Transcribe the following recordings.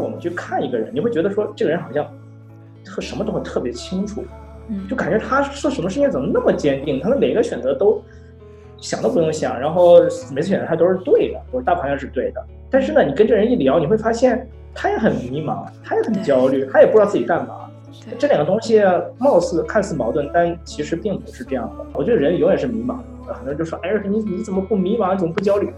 当我们去看一个人，你会觉得说这个人好像特什么都会特别清楚，嗯就感觉他做什么事情怎么那么坚定，他的每个选择都想都不用想，然后每次选择他都是对的，或者大方向是对的。但是呢，你跟这人一聊，你会发现他也很迷茫，他也很焦虑，他也不知道自己干嘛。这两个东西貌似看似矛盾，但其实并不是这样的。我觉得人永远是迷茫的。很多人就说：“哎，你你怎么不迷茫？你怎么不焦虑？”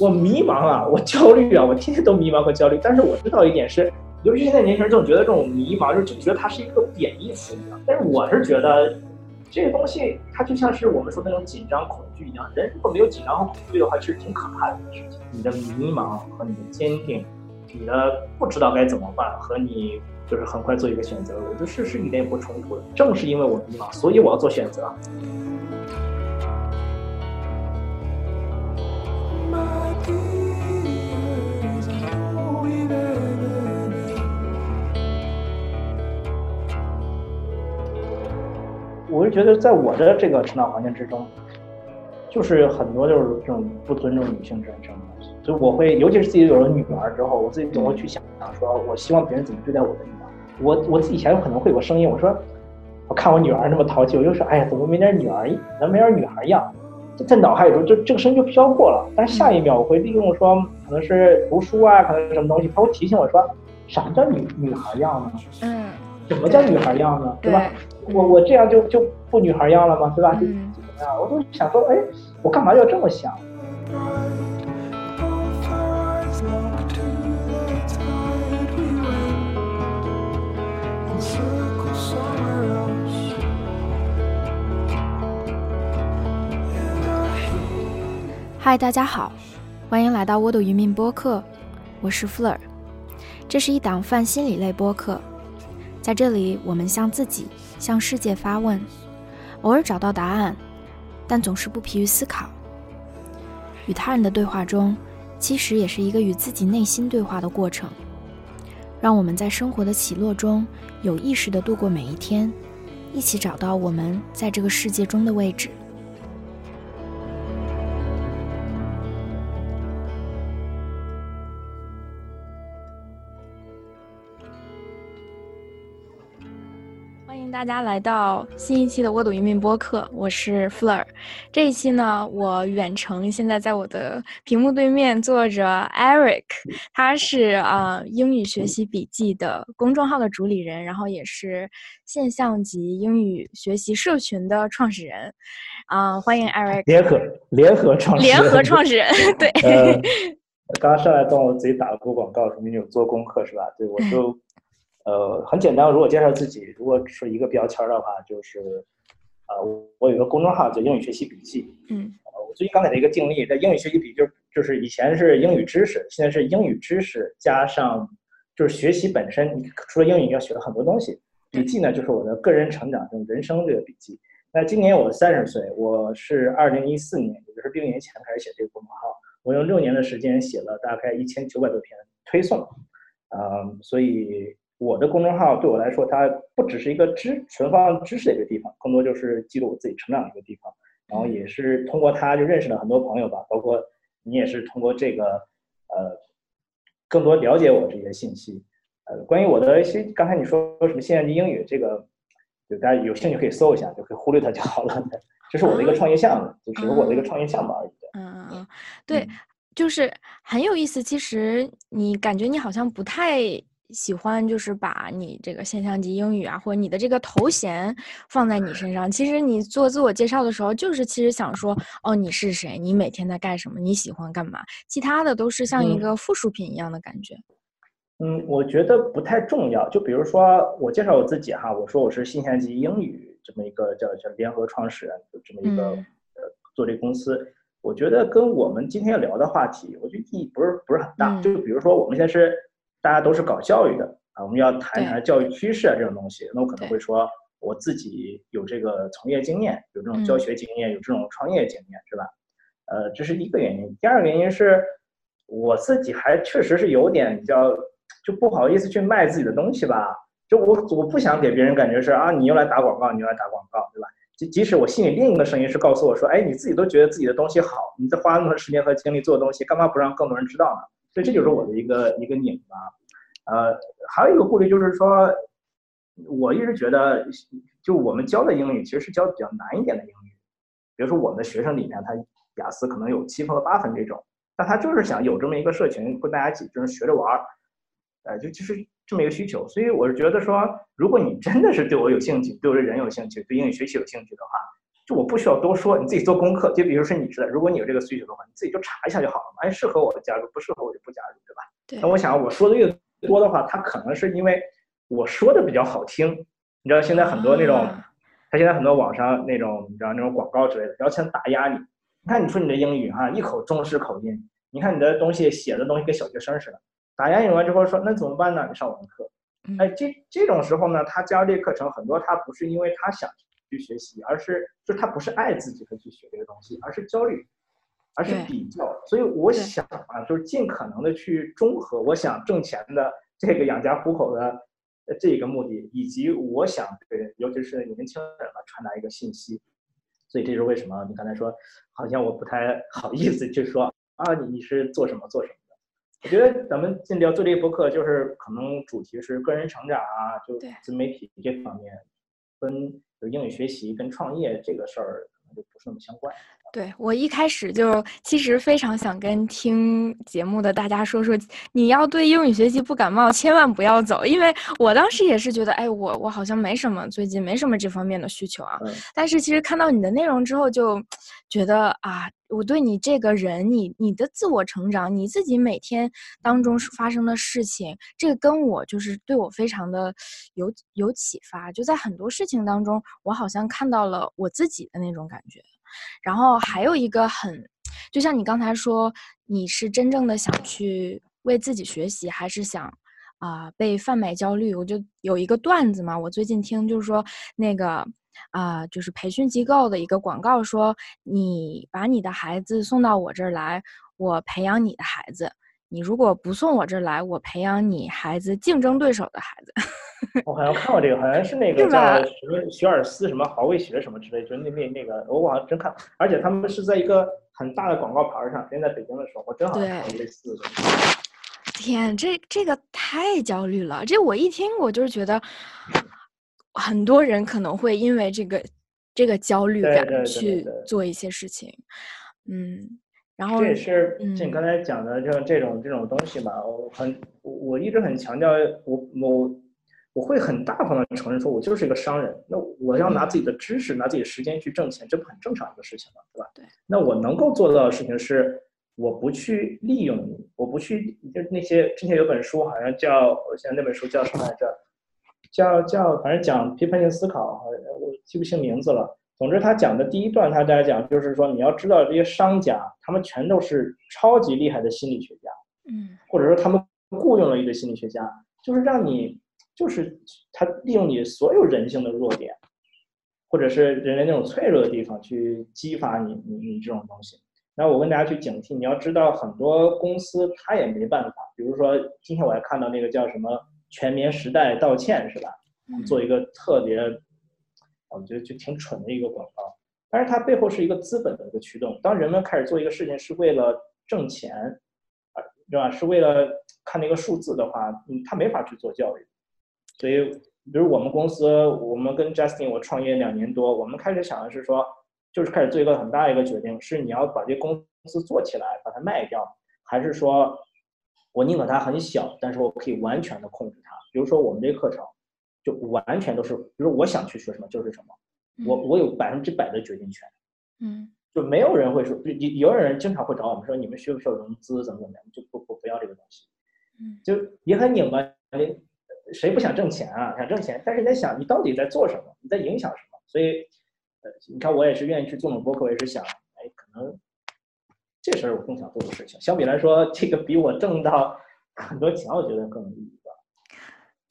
我迷茫啊，我焦虑啊，我天天都迷茫和焦虑。但是我知道一点是，尤其现在年轻人总觉得这种迷茫，就就觉得它是一个贬义词一样。但是我是觉得，这个东西它就像是我们说的那种紧张、恐惧一样。人如果没有紧张和恐惧的话，其实挺可怕的一件事情。你的迷茫和你的坚定，你的不知道该怎么办和你。就是很快做一个选择，我觉得是是一点也不冲突的。正是因为我迷茫，所以我要做选择。我是觉得，在我的这个成长环境之中，就是很多就是这种不尊重女性这种东西，所以我会，尤其是自己有了女儿之后，我自己总会去想想，说我希望别人怎么对待我的女儿。我我自己以前有可能会有个声音，我说，我看我女儿那么淘气，我就说，哎呀，怎么没点女儿，怎么没点女孩样？就在脑海里头，就这个声音就飘过了。但是下一秒，我会利用说，可能是读书啊，可能是什么东西，他会提醒我说，什么叫女女孩样呢？嗯，什么叫女孩样呢？对吧？我我这样就就不女孩样了吗？对吧？就嗯怎么样？我都想说，哎，我干嘛要这么想？嗨，大家好，欢迎来到沃土渔民播客，我是 Fleur。这是一档泛心理类播客，在这里我们向自己、向世界发问，偶尔找到答案，但总是不疲于思考。与他人的对话中，其实也是一个与自己内心对话的过程。让我们在生活的起落中，有意识地度过每一天，一起找到我们在这个世界中的位置。欢迎大家来到新一期的沃土移民播客，我是 Fleur。这一期呢，我远程现在在我的屏幕对面坐着 Eric，他是啊、呃、英语学习笔记的公众号的主理人，然后也是现象级英语学习社群的创始人。啊、欢迎 Eric，联合联合创始人联合创始人，对。呃，刚刚上来帮我自己打了个广告，说明你有做功课是吧？对，我就。呃，很简单。如果介绍自己，如果是一个标签的话，就是，呃，我有一个公众号叫英语学习笔记。嗯。呃，我最近刚给的一个定义，在英语学习笔记就就是以前是英语知识，现在是英语知识加上就是学习本身。你除了英语，你要学很多东西。笔记呢，就是我的个人成长，就是人生这个笔记。那今年我三十岁，我是二零一四年，也就是六年前开始写这个公众号。我用六年的时间写了大概一千九百多篇推送，呃，所以。我的公众号对我来说，它不只是一个知存放知识的一个地方，更多就是记录我自己成长的一个地方。然后也是通过它就认识了很多朋友吧，包括你也是通过这个呃，更多了解我这些信息。呃，关于我的一些，刚才你说说什么现象级英语，这个就大家有兴趣可以搜一下，就可以忽略它就好了。这是我的一个创业项目，就只是我的一个创业项目而已。嗯嗯嗯，对，就是很有意思。其实你感觉你好像不太。喜欢就是把你这个现象级英语啊，或者你的这个头衔放在你身上。其实你做自我介绍的时候，就是其实想说，哦，你是谁？你每天在干什么？你喜欢干嘛？其他的都是像一个附属品一样的感觉。嗯，我觉得不太重要。就比如说我介绍我自己哈，我说我是现象级英语这么一个叫叫联合创始人，这么一个、嗯、呃做这个公司。我觉得跟我们今天要聊的话题，我觉得意义不是不是很大。嗯、就比如说我们现在是。大家都是搞教育的啊，我们要谈一谈教育趋势啊这种东西，那我可能会说我自己有这个从业经验，有这种教学经验，有这种创业经验，是吧？呃，这是一个原因。第二个原因是，我自己还确实是有点比较就不好意思去卖自己的东西吧，就我我不想给别人感觉是啊，你又来打广告，你又来打广告，对吧？即即使我心里另一个声音是告诉我说，哎，你自己都觉得自己的东西好，你在花那么多时间和精力做的东西，干嘛不让更多人知道呢？所以这就是我的一个一个拧巴，呃，还有一个顾虑就是说，我一直觉得，就我们教的英语其实是教比较难一点的英语，比如说我们的学生里面，他雅思可能有七分和八分这种，但他就是想有这么一个社群，跟大家一起就是学着玩儿，呃，就就是这么一个需求。所以我是觉得说，如果你真的是对我有兴趣，对我这人有兴趣，对英语学习有兴趣的话。就我不需要多说，你自己做功课。就比如说你似的，如果你有这个需求的话，你自己就查一下就好了嘛。哎，适合我的加入，不适合我就不加入，对吧？对。那我想我说的越多的话，他可能是因为我说的比较好听。你知道现在很多那种，他现在很多网上那种，你知道那种广告之类的，要先打压你。你看你说你的英语哈，一口中式口音，你看你的东西写的东西跟小学生似的，打压你完之后说那怎么办呢？你上我的课。哎，这这种时候呢，他加入这个课程，很多他不是因为他想。去学习，而是就他不是爱自己的去学这个东西，而是焦虑，而是比较。所以我想啊，就是尽可能的去中和我想挣钱的这个养家糊口的这个目的，以及我想对，尤其是年轻人嘛，传达一个信息。所以这是为什么你刚才说，好像我不太好意思去说啊，你你是做什么做什么的？我觉得咱们今天要做这个播客，就是可能主题是个人成长啊，就自媒体这方面分。英语学习跟创业这个事儿可能就不是那么相关。对我一开始就其实非常想跟听节目的大家说说，你要对英语学习不感冒，千万不要走，因为我当时也是觉得，哎，我我好像没什么，最近没什么这方面的需求啊。但是其实看到你的内容之后，就觉得啊，我对你这个人，你你的自我成长，你自己每天当中发生的事情，这个跟我就是对我非常的有有启发，就在很多事情当中，我好像看到了我自己的那种感觉。然后还有一个很，就像你刚才说，你是真正的想去为自己学习，还是想啊被贩卖焦虑？我就有一个段子嘛，我最近听就是说那个啊，就是培训机构的一个广告说，你把你的孩子送到我这儿来，我培养你的孩子。你如果不送我这儿来，我培养你孩子竞争对手的孩子。我好像看过这个，好像是那 个叫什么学而思什么华为学什么之类，就那那那个，我好像真看，而且他们是在一个很大的广告牌上。之前在北京的时候，我正好看过类似的。天，这这个太焦虑了。这我一听，我就是觉得很多人可能会因为这个这个焦虑感去做一些事情。嗯。然后这也是就你刚才讲的，就这种这种东西嘛，我很我一直很强调，我我我会很大方的承认说，我就是一个商人。那我要拿自己的知识，拿自己的时间去挣钱，这不很正常一个事情吗？对吧？对。那我能够做到的事情是，我不去利用你，我不去就那些之前有本书好像叫，我现在那本书叫什么来着？叫叫反正讲批判性思考，我记不清名字了。总之，他讲的第一段，他在讲就是说，你要知道这些商家，他们全都是超级厉害的心理学家，嗯，或者说他们雇佣了一个心理学家，就是让你，就是他利用你所有人性的弱点，或者是人类那种脆弱的地方去激发你，你你这种东西。然后我跟大家去警惕，你要知道很多公司他也没办法，比如说今天我还看到那个叫什么全棉时代道歉是吧？做一个特别。我觉得就挺蠢的一个广告，但是它背后是一个资本的一个驱动。当人们开始做一个事情是为了挣钱，啊，对吧？是为了看那个数字的话，嗯，他没法去做教育。所以，比如我们公司，我们跟 Justin 我创业两年多，我们开始想的是说，就是开始做一个很大一个决定，是你要把这公司做起来，把它卖掉，还是说我宁可它很小，但是我可以完全的控制它。比如说我们这课程。就完全都是，比如我想去学什么就是什么，我我有百分之百的决定权，嗯，就没有人会说，有有人经常会找我们说，你们需不需要融资，怎么怎么样，就不不不要这个东西，嗯，就也很拧巴，谁不想挣钱啊？想挣钱，但是你在想你到底在做什么，你在影响什么？所以，呃，你看我也是愿意去做种播客，我也是想，哎，可能这事儿我更想做的事情，相比来说，这个比我挣到很多钱，我觉得更有意义。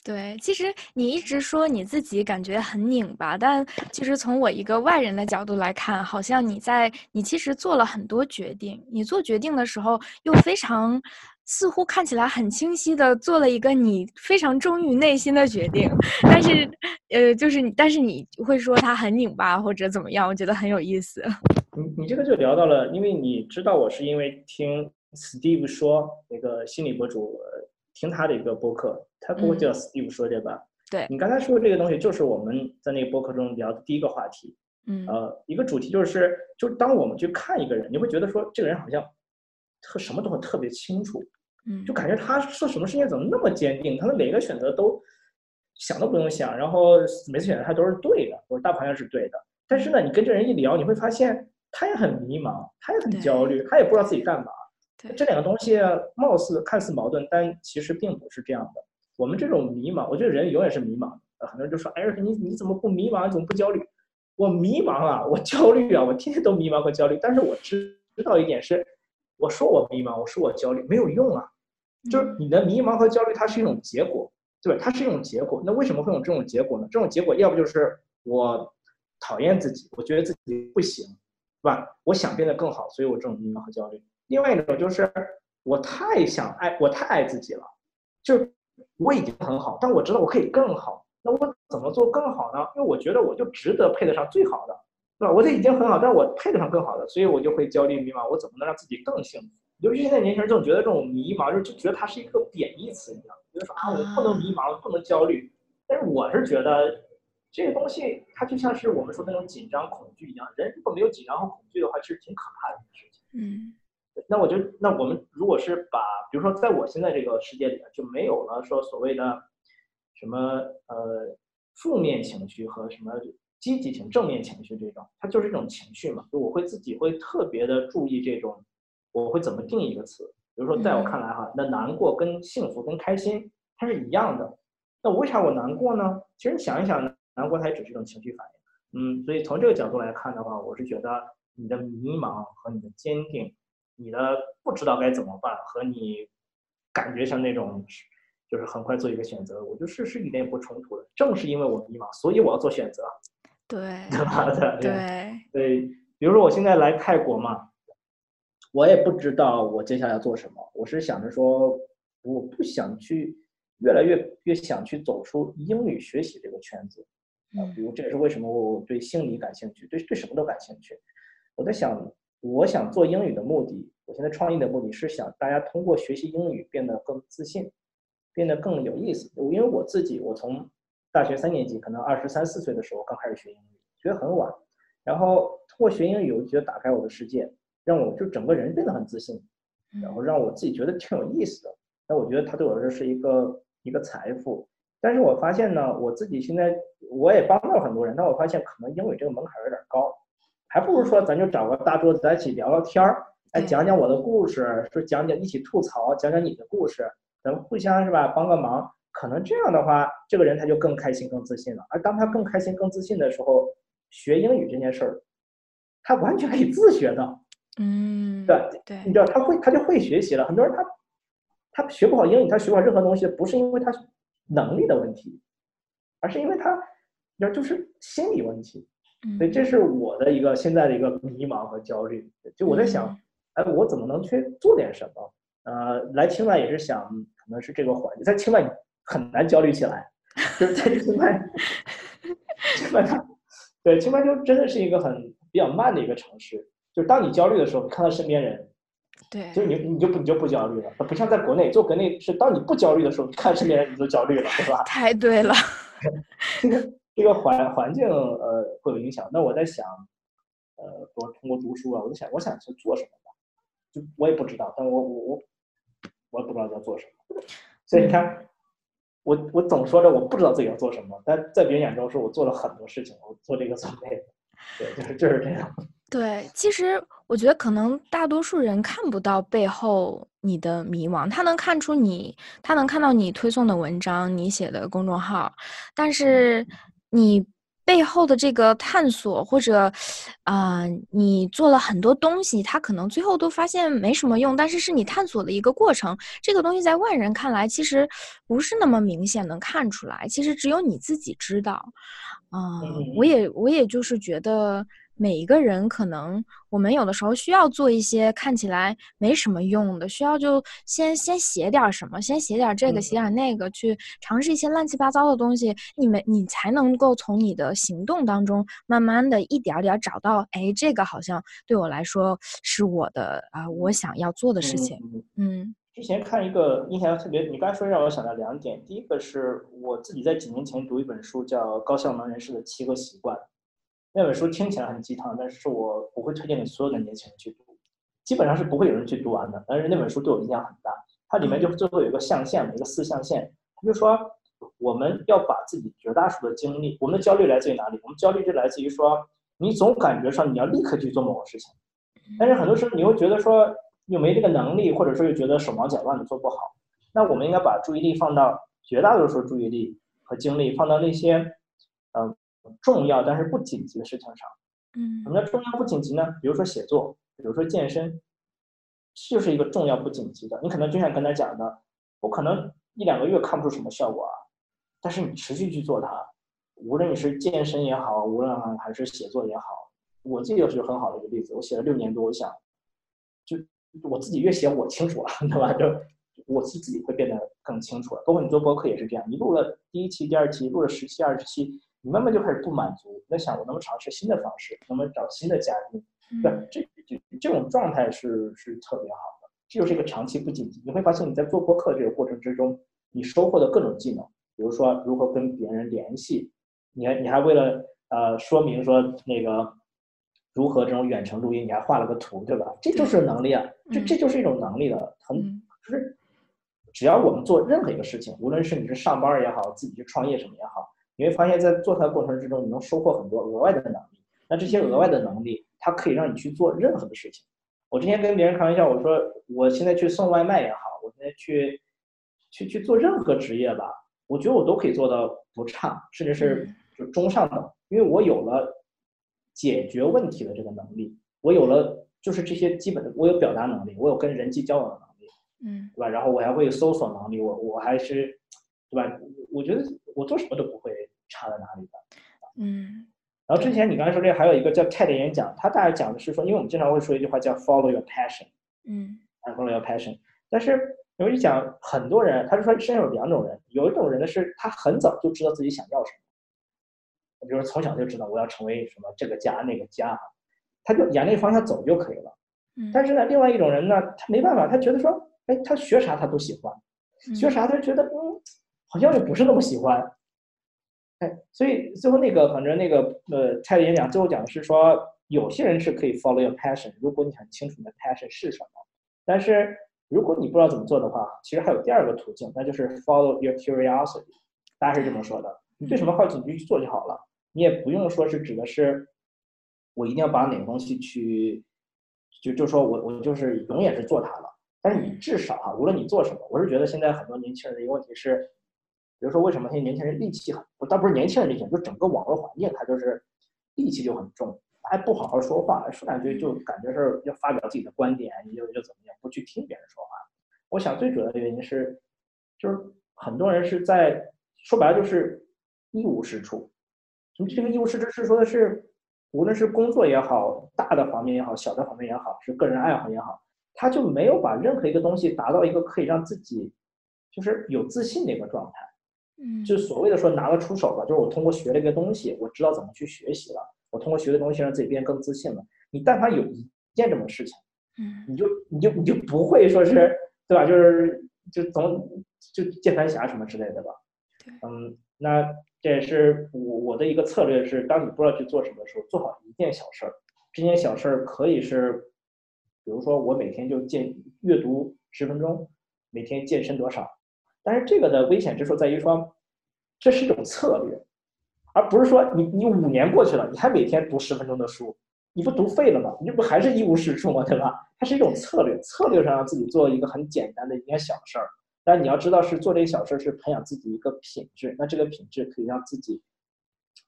对，其实你一直说你自己感觉很拧巴，但其实从我一个外人的角度来看，好像你在你其实做了很多决定。你做决定的时候又非常，似乎看起来很清晰的做了一个你非常忠于内心的决定。但是，呃，就是，但是你会说他很拧巴或者怎么样？我觉得很有意思。你你这个就聊到了，因为你知道我是因为听 Steve 说那个心理博主。听他的一个播客，他不会叫 Steve 说对吧？对你刚才说的这个东西，就是我们在那个播客中聊的第一个话题。嗯呃，一个主题就是，就是当我们去看一个人，你会觉得说这个人好像特什么都会特别清楚，嗯，就感觉他做什么事情怎么那么坚定，他的每一个选择都想都不用想，然后每次选择他都是对的，或者大方向是对的。但是呢，你跟这人一聊，你会发现他也很迷茫，他也很焦虑，他也不知道自己干嘛。这两个东西貌似看似矛盾，但其实并不是这样的。我们这种迷茫，我觉得人永远是迷茫的。很多人就说：“哎，你你怎么不迷茫？怎么不焦虑？”我迷茫啊，我焦虑啊，我天天都迷茫和焦虑。但是我知知道一点是，我说我迷茫，我说我焦虑没有用啊。就是你的迷茫和焦虑，它是一种结果，对吧？它是一种结果。那为什么会有这种结果呢？这种结果要不就是我讨厌自己，我觉得自己不行，是吧？我想变得更好，所以我这种迷茫和焦虑。另外一种就是我太想爱，我太爱自己了，就我已经很好，但我知道我可以更好。那我怎么做更好呢？因为我觉得我就值得配得上最好的，对吧？我这已经很好，但我配得上更好的，所以我就会焦虑迷茫。我怎么能让自己更幸福？尤其现在年轻人总觉得这种迷茫，就就觉得它是一个贬义词一样，觉得说啊，我不能迷茫，不能焦虑。但是我是觉得这个东西，它就像是我们说那种紧张恐惧一样。人如果没有紧张和恐惧的话，其实挺可怕的一件事情。嗯。那我就那我们如果是把，比如说在我现在这个世界里就没有了说所谓的。什么呃负面情绪和什么积极情正面情绪这种，它就是一种情绪嘛。就我会自己会特别的注意这种，我会怎么定义一个词？比如说在我看来哈，那难过跟幸福跟开心它是一样的。那为啥我难过呢？其实你想一想，难过它也只是一种情绪反应。嗯，所以从这个角度来看的话，我是觉得你的迷茫和你的坚定，你的不知道该怎么办和你感觉像那种。就是很快做一个选择，我觉得是是一点也不冲突的。正是因为我迷茫，所以我要做选择，对 对吧？对对对。比如说我现在来泰国嘛，我也不知道我接下来要做什么。我是想着说，我不想去，越来越越想去走出英语学习这个圈子啊。比如这也是为什么我对心理感兴趣，对对什么都感兴趣。我在想，我想做英语的目的，我现在创业的目的是想大家通过学习英语变得更自信。变得更有意思。因为我自己，我从大学三年级，可能二十三四岁的时候刚开始学英语，学得很晚。然后通过学英语，我觉得打开我的世界，让我就整个人变得很自信，然后让我自己觉得挺有意思的。那我觉得它对我来说是一个一个财富。但是我发现呢，我自己现在我也帮到很多人，但我发现可能英语这个门槛有点高，还不如说咱就找个大桌子在一起聊聊天儿，哎，讲讲我的故事，说讲讲一起吐槽，讲讲你的故事。咱们互相是吧，帮个忙，可能这样的话，这个人他就更开心、更自信了。而当他更开心、更自信的时候，学英语这件事儿，他完全可以自学的。嗯，对对，你知道他会，他就会学习了。很多人他他学不好英语，他学不好任何东西，不是因为他能力的问题，而是因为他，你知道，就是心理问题。所以这是我的一个现在的一个迷茫和焦虑。就我在想，哎，我怎么能去做点什么？呃，来清迈也是想，可能是这个环境，在清迈很难焦虑起来，就是在清迈，清迈它，对，清迈就真的是一个很比较慢的一个城市。就是当你焦虑的时候，你看到身边人，对，就是你你就不你就不焦虑了，不像在国内，就国内是当你不焦虑的时候，你看身边人你就焦虑了，对吧？太对了，这 个 这个环环境呃会有影响。那我在想，呃，我通过读书啊，我就想我想去做什么吧，就我也不知道，但我我我。我也不知道要做什么，所以你看，我我总说着我不知道自己要做什么，但在别人眼中是我做了很多事情，我做这个做那个，对，就是就是这样。对，其实我觉得可能大多数人看不到背后你的迷茫，他能看出你，他能看到你推送的文章，你写的公众号，但是你。背后的这个探索，或者，啊，你做了很多东西，他可能最后都发现没什么用，但是是你探索的一个过程。这个东西在外人看来，其实不是那么明显能看出来，其实只有你自己知道。啊，我也，我也就是觉得。每一个人可能，我们有的时候需要做一些看起来没什么用的，需要就先先写点什么，先写点这个，写点那个，去尝试一些乱七八糟的东西，你们你才能够从你的行动当中，慢慢的一点点找到，哎，这个好像对我来说是我的啊，我想要做的事情。嗯，之前看一个印象特别，你刚才说让我想到两点。第一个是我自己在几年前读一本书，叫《高效能人士的七个习惯》。那本书听起来很鸡汤，但是我不会推荐给所有的年轻人去读，基本上是不会有人去读完的。但是那本书对我影响很大，它里面就最后有一个象限，一个四象限，它就说我们要把自己绝大数的精力，我们的焦虑来自于哪里？我们焦虑就来自于说你总感觉上你要立刻去做某个事情，但是很多时候你又觉得说。又没这个能力，或者说又觉得手忙脚乱的做不好，那我们应该把注意力放到绝大多数注意力和精力放到那些，嗯，重要但是不紧急的事情上。嗯，什么叫重要不紧急呢？比如说写作，比如说健身，就是一个重要不紧急的。你可能就像刚才讲的，我可能一两个月看不出什么效果啊，但是你持续去做它，无论你是健身也好，无论还是写作也好，我自己就是很好的一个例子。我写了六年多，我想就。我自己越写我清楚了，对吧？就我自己会变得更清楚了。包括你做播客也是这样，你录了第一期、第二期，录了十期、二十期，你慢慢就开始不满足，在想我能不能尝试新的方式，能不能找新的嘉宾？对，这这这种状态是是特别好的。这就是一个长期不紧急。你会发现你在做播客这个过程之中，你收获的各种技能，比如说如何跟别人联系，你还你还为了呃说明说那个。如何这种远程录音？你还画了个图，对吧？这就是能力啊，这这就是一种能力的。很就是只要我们做任何一个事情，无论是你是上班也好，自己去创业什么也好，你会发现在做它的过程之中，你能收获很多额外的能力。那这些额外的能力，它可以让你去做任何的事情。我之前跟别人开玩笑，我说我现在去送外卖也好，我现在去去去做任何职业吧，我觉得我都可以做到不差，甚至是就中上等，因为我有了。解决问题的这个能力，我有了，就是这些基本的，我有表达能力，我有跟人际交往的能力，嗯，对吧？然后我还会搜索能力，我我还是，对吧？我觉得我做什么都不会差在哪里的，嗯。然后之前你刚才说这个还有一个叫 TED 演讲，他大概讲的是说，因为我们经常会说一句话叫 Follow your passion，嗯，Follow your passion。但是有一讲很多人，他就说身上有两种人，有一种人呢是他很早就知道自己想要什么。比如说从小就知道我要成为什么这个家那个家，他就沿那个方向走就可以了。但是呢，另外一种人呢，他没办法，他觉得说，哎，他学啥他都喜欢，学啥他觉得嗯，好像又不是那么喜欢。哎，所以最后那个反正那个呃，蔡的演讲最后讲的是说，有些人是可以 follow your passion，如果你很清楚你的 passion 是什么。但是如果你不知道怎么做的话，其实还有第二个途径，那就是 follow your curiosity。大家是这么说的，你对什么好奇你就去做就好了。你也不用说是指的是，我一定要把哪个东西去，就就说我我就是永远是做它了。但是你至少啊，无论你做什么，我是觉得现在很多年轻人的一个问题是，比如说为什么现在年轻人戾气很，不倒不是年轻人戾气，就整个网络环境它就是戾气就很重，还不好好说话，说两句就感觉是要发表自己的观点，又又怎么样，不去听别人说话。我想最主要的原因是，就是很多人是在说白了就是一无是处。你这个一无是处，是说的是，无论是工作也好，大的方面也好，小的方面也好，是个人爱好也好，他就没有把任何一个东西达到一个可以让自己就是有自信的一个状态。嗯，就所谓的说拿得出手吧，就是我通过学了一个东西，我知道怎么去学习了，我通过学的东西让自己变得更自信了。你但凡有一件这种事情，嗯，你就你就你就不会说是对吧？就是就总就键盘侠什么之类的吧？嗯，那。这也是我我的一个策略是，当你不知道去做什么的时候，做好一件小事儿。这件小事儿可以是，比如说我每天就健阅读十分钟，每天健身多少。但是这个的危险之处在于说，这是一种策略，而不是说你你五年过去了，你还每天读十分钟的书，你不读废了吗？你这不还是一无是处吗？对吧？它是一种策略，策略上让自己做一个很简单的一件小事儿。但你要知道，是做这个小事是培养自己一个品质，那这个品质可以让自己，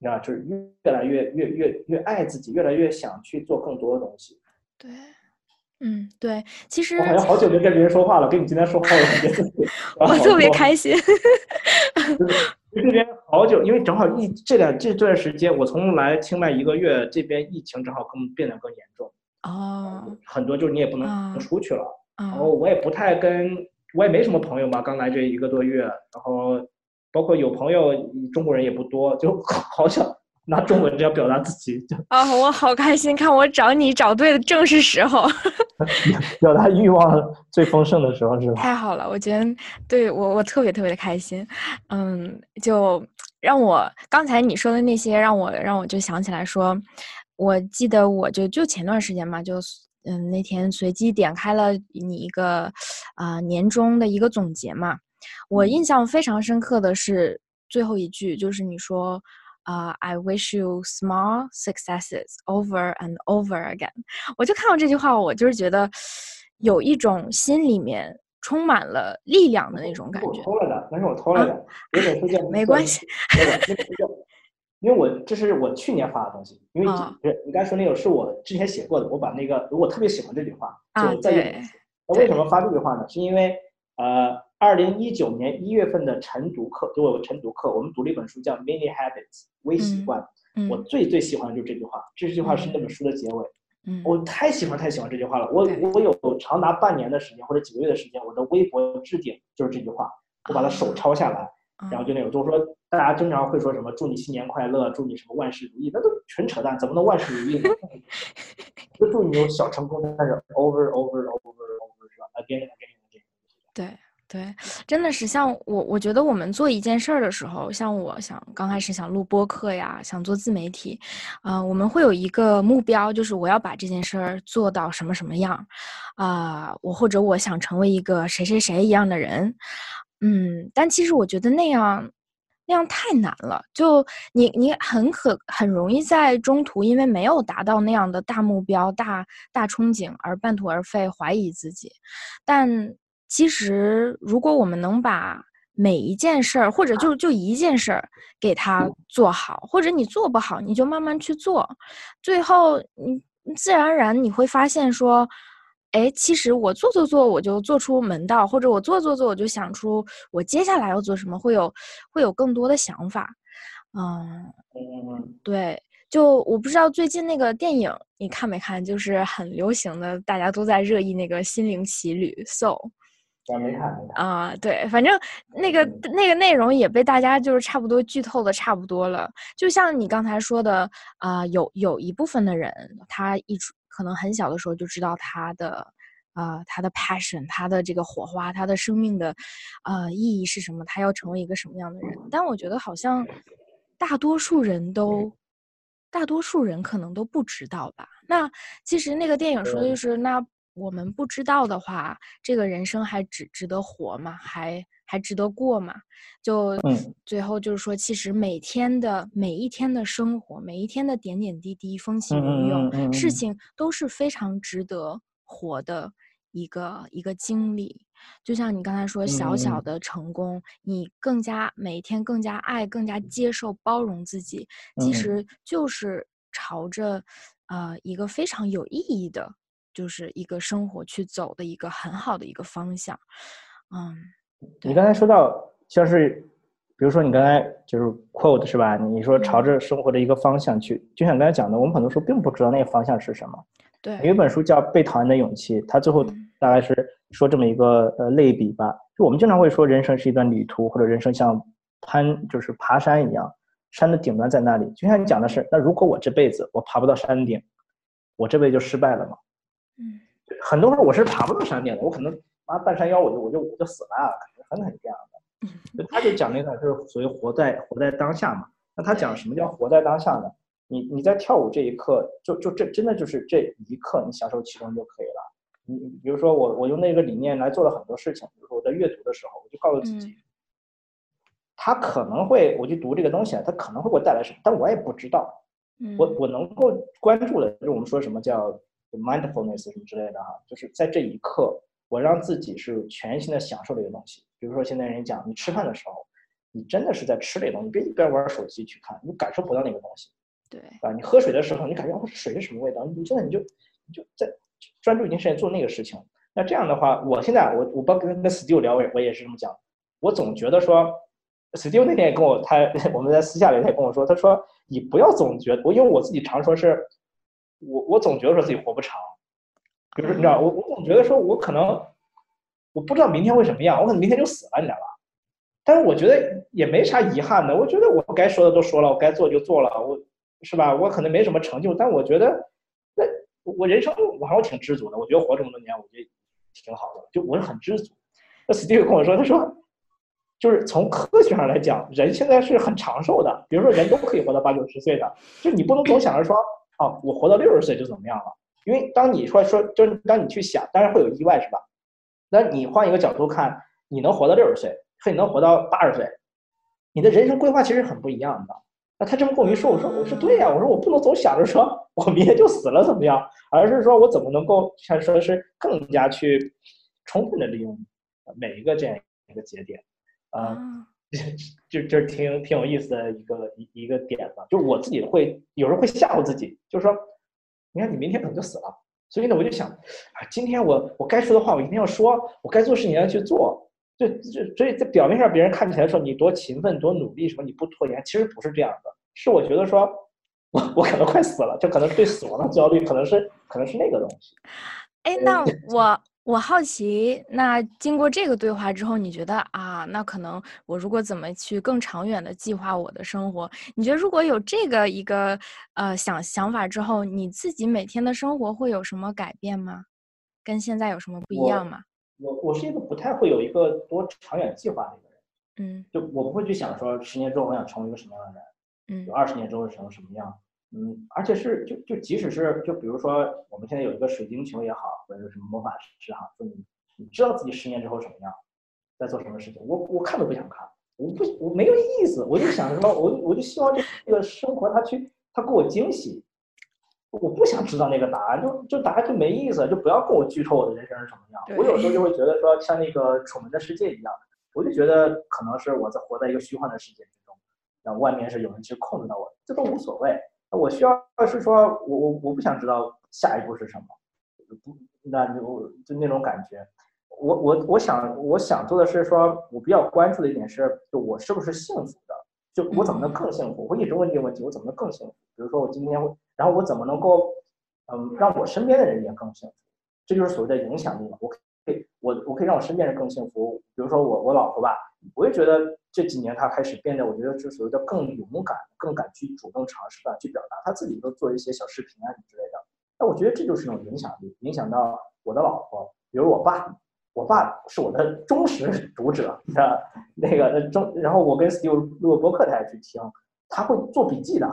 啊，就是越来越越越越爱自己，越来越想去做更多的东西。对，嗯，对，其实我好像好久没跟别人说话了，跟你今天说话，我特别开心。这边好久，因为正好疫这两这段时间，我从来清迈一个月，这边疫情正好更变得更严重。哦，很多就是你也不能出去了，然后我也不太跟。我也没什么朋友嘛，刚来这一个多月，然后包括有朋友，中国人也不多，就 好想拿中文这样表达自己。啊，我好开心，看我找你找对的，正是时候。表达欲望最丰盛的时候，是吧？太好了，我觉得对我我特别特别的开心。嗯，就让我刚才你说的那些，让我让我就想起来说，我记得我就就前段时间嘛，就嗯那天随机点开了你一个啊年终的一个总结嘛，我印象非常深刻的是最后一句，就是你说。啊，I wish you small successes over and over again。我就看到这句话，我就是觉得有一种心里面充满了力量的那种感觉。我偷了的，那是我偷了的。有本书叫…… 没关系。因为我这是我去年发的东西，因为你刚才说那个是我之前写过的，我把那个我特别喜欢这句话，就在用。那为什么发这句话呢？是因为呃。二零一九年一月份的晨读课，就我个晨读课，我们读了一本书叫《Mini Habits》微习惯。我最最喜欢的就是这句话，这句话是那本书的结尾。我太喜欢太喜欢这句话了。我我有长达半年的时间或者几个月的时间，我的微博置顶就是这句话，我把它手抄下来，然后就那种就是说大家经常会说什么祝你新年快乐，祝你什么万事如意，那都纯扯淡，怎么能万事如意呢？就祝你有小成功，但是 over over over over 是吧？again again again。对。对，真的是像我，我觉得我们做一件事儿的时候，像我想刚开始想录播客呀，想做自媒体，啊，我们会有一个目标，就是我要把这件事儿做到什么什么样，啊，我或者我想成为一个谁谁谁一样的人，嗯，但其实我觉得那样那样太难了，就你你很可很容易在中途因为没有达到那样的大目标、大大憧憬而半途而废，怀疑自己，但。其实，如果我们能把每一件事儿，或者就就一件事儿给它做好，或者你做不好，你就慢慢去做，最后你自然而然你会发现说，哎，其实我做做做，我就做出门道，或者我做做做，我就想出我接下来要做什么，会有会有更多的想法。嗯，对，就我不知道最近那个电影你看没看，就是很流行的，大家都在热议那个《心灵奇旅》，So。没看啊，对，反正那个那个内容也被大家就是差不多剧透的差不多了。就像你刚才说的啊，有有一部分的人，他一出可能很小的时候就知道他的啊他的 passion，他的这个火花，他的生命的呃意义是什么，他要成为一个什么样的人。但我觉得好像大多数人都大多数人可能都不知道吧。那其实那个电影说的就是那。我们不知道的话，这个人生还值值得活吗？还还值得过吗？就最后就是说，其实每天的每一天的生活，每一天的点点滴滴、风起云涌，事情都是非常值得活的一个一个经历。就像你刚才说，小小的成功，你更加每一天更加爱、更加接受、包容自己，其实就是朝着呃一个非常有意义的。就是一个生活去走的一个很好的一个方向，嗯，你刚才说到像是，比如说你刚才就是 quote 是吧？你说朝着生活的一个方向去，就像刚才讲的，我们很多时候并不知道那个方向是什么。对，有一本书叫《被讨厌的勇气》，它最后大概是说这么一个呃类比吧，就我们经常会说人生是一段旅途，或者人生像攀就是爬山一样，山的顶端在那里。就像你讲的是，那如果我这辈子我爬不到山顶，我这辈子就失败了吗？嗯，很多时候我是爬不到山顶的，我可能啊半山腰我就我就我就死了，可能很这样的。嗯，他就讲那个就是所谓活在活在当下嘛。那他讲什么叫活在当下呢？你你在跳舞这一刻，就就这真的就是这一刻，你享受其中就可以了。你比如说我我用那个理念来做了很多事情，比如说我在阅读的时候，我就告诉自己，他可能会我去读这个东西，他可能会给我带来什么，但我也不知道。我我能够关注的，就是我们说什么叫。Mindfulness 什么之类的哈，就是在这一刻，我让自己是全心的享受这个东西。比如说现在人讲，你吃饭的时候，你真的是在吃这个东西，别一边玩手机去看，你感受不到那个东西。对，啊，你喝水的时候，你感觉水是什么味道？你现在你就你就在专注一件事情做那个事情。那这样的话，我现在我我不跟跟 Steve 聊，我我也是这么讲。我总觉得说，Steve 那天也跟我他 我们在私下里他也跟我说，他说你不要总觉得我，因为我自己常说是。我我总觉得说自己活不长，比如说你知道，我我总觉得说我可能我不知道明天会什么样，我可能明天就死了，你知道吧？但是我觉得也没啥遗憾的，我觉得我该说的都说了，我该做就做了，我是吧？我可能没什么成就，但我觉得那我人生我还我挺知足的，我觉得活这么多年，我觉得挺好的，就我是很知足。那 Steve 跟我说，他说，就是从科学上来讲，人现在是很长寿的，比如说人都可以活到八九十岁的，就你不能总想着说，哦，我活到六十岁就怎么样了，因为当你说说，就是当你去想，当然会有意外，是吧？那你换一个角度看，你能活到六十岁，和你能活到八十岁，你的人生规划其实很不一样的。那他这么跟我一说，我说我说对呀，我说我不能总想着说我明天就死了怎么样，而是说我怎么能够像说是更加去充分的利用每一个这样一个节点，啊，就就挺挺有意思的一个一一个点吧。就我自己会有时候会吓唬自己，就是说，你看你明天可能就死了，所以呢我就想，啊，今天我我该说的话我一定要说，我该做事情要去做。就就所以在表面上别人看起来说你多勤奋多努力什么你不拖延，其实不是这样的。是我觉得说，我我可能快死了，就可能对死亡的焦虑，可能是可能是那个东西。哎，那 我我好奇，那经过这个对话之后，你觉得啊，那可能我如果怎么去更长远的计划我的生活？你觉得如果有这个一个呃想想法之后，你自己每天的生活会有什么改变吗？跟现在有什么不一样吗？我我是一个不太会有一个多长远计划的一个人，嗯，就我不会去想说十年之后我想成为一个什么样的人，嗯，二十年之后成什么样，嗯，而且是就就即使是就比如说我们现在有一个水晶球也好，或者是什么魔法师哈，说你你知道自己十年之后什么样，在做什么事情，我我看都不想看，我不我没有意思，我就想着说，我我就希望这个生活它去它给我惊喜。我不想知道那个答案，就就答案就没意思，就不要跟我剧透我的人生是什么样。我有时候就会觉得说，像那个《楚门的世界》一样，我就觉得可能是我在活在一个虚幻的世界之中，然后外面是有人去控制到我，这都无所谓。我需要是说我我我不想知道下一步是什么，不，那就就那种感觉。我我我想我想做的是说，我比较关注的一点是，就我是不是幸福的。就我怎么能更幸福？我一直问这个问题，我怎么能更幸福？比如说我今天会，然后我怎么能够，嗯，让我身边的人也更幸福？这就是所谓的影响力嘛。我可以，我我可以让我身边人更幸福。比如说我我老婆吧，我也觉得这几年他开始变得，我觉得就所谓的更勇敢，更敢去主动尝试的去表达，他自己都做一些小视频啊之类的。那我觉得这就是一种影响力，影响到我的老婆，比如我爸。我爸是我的忠实读者，那那个中，然后我跟 Steve 录播客，他也去听，他会做笔记的。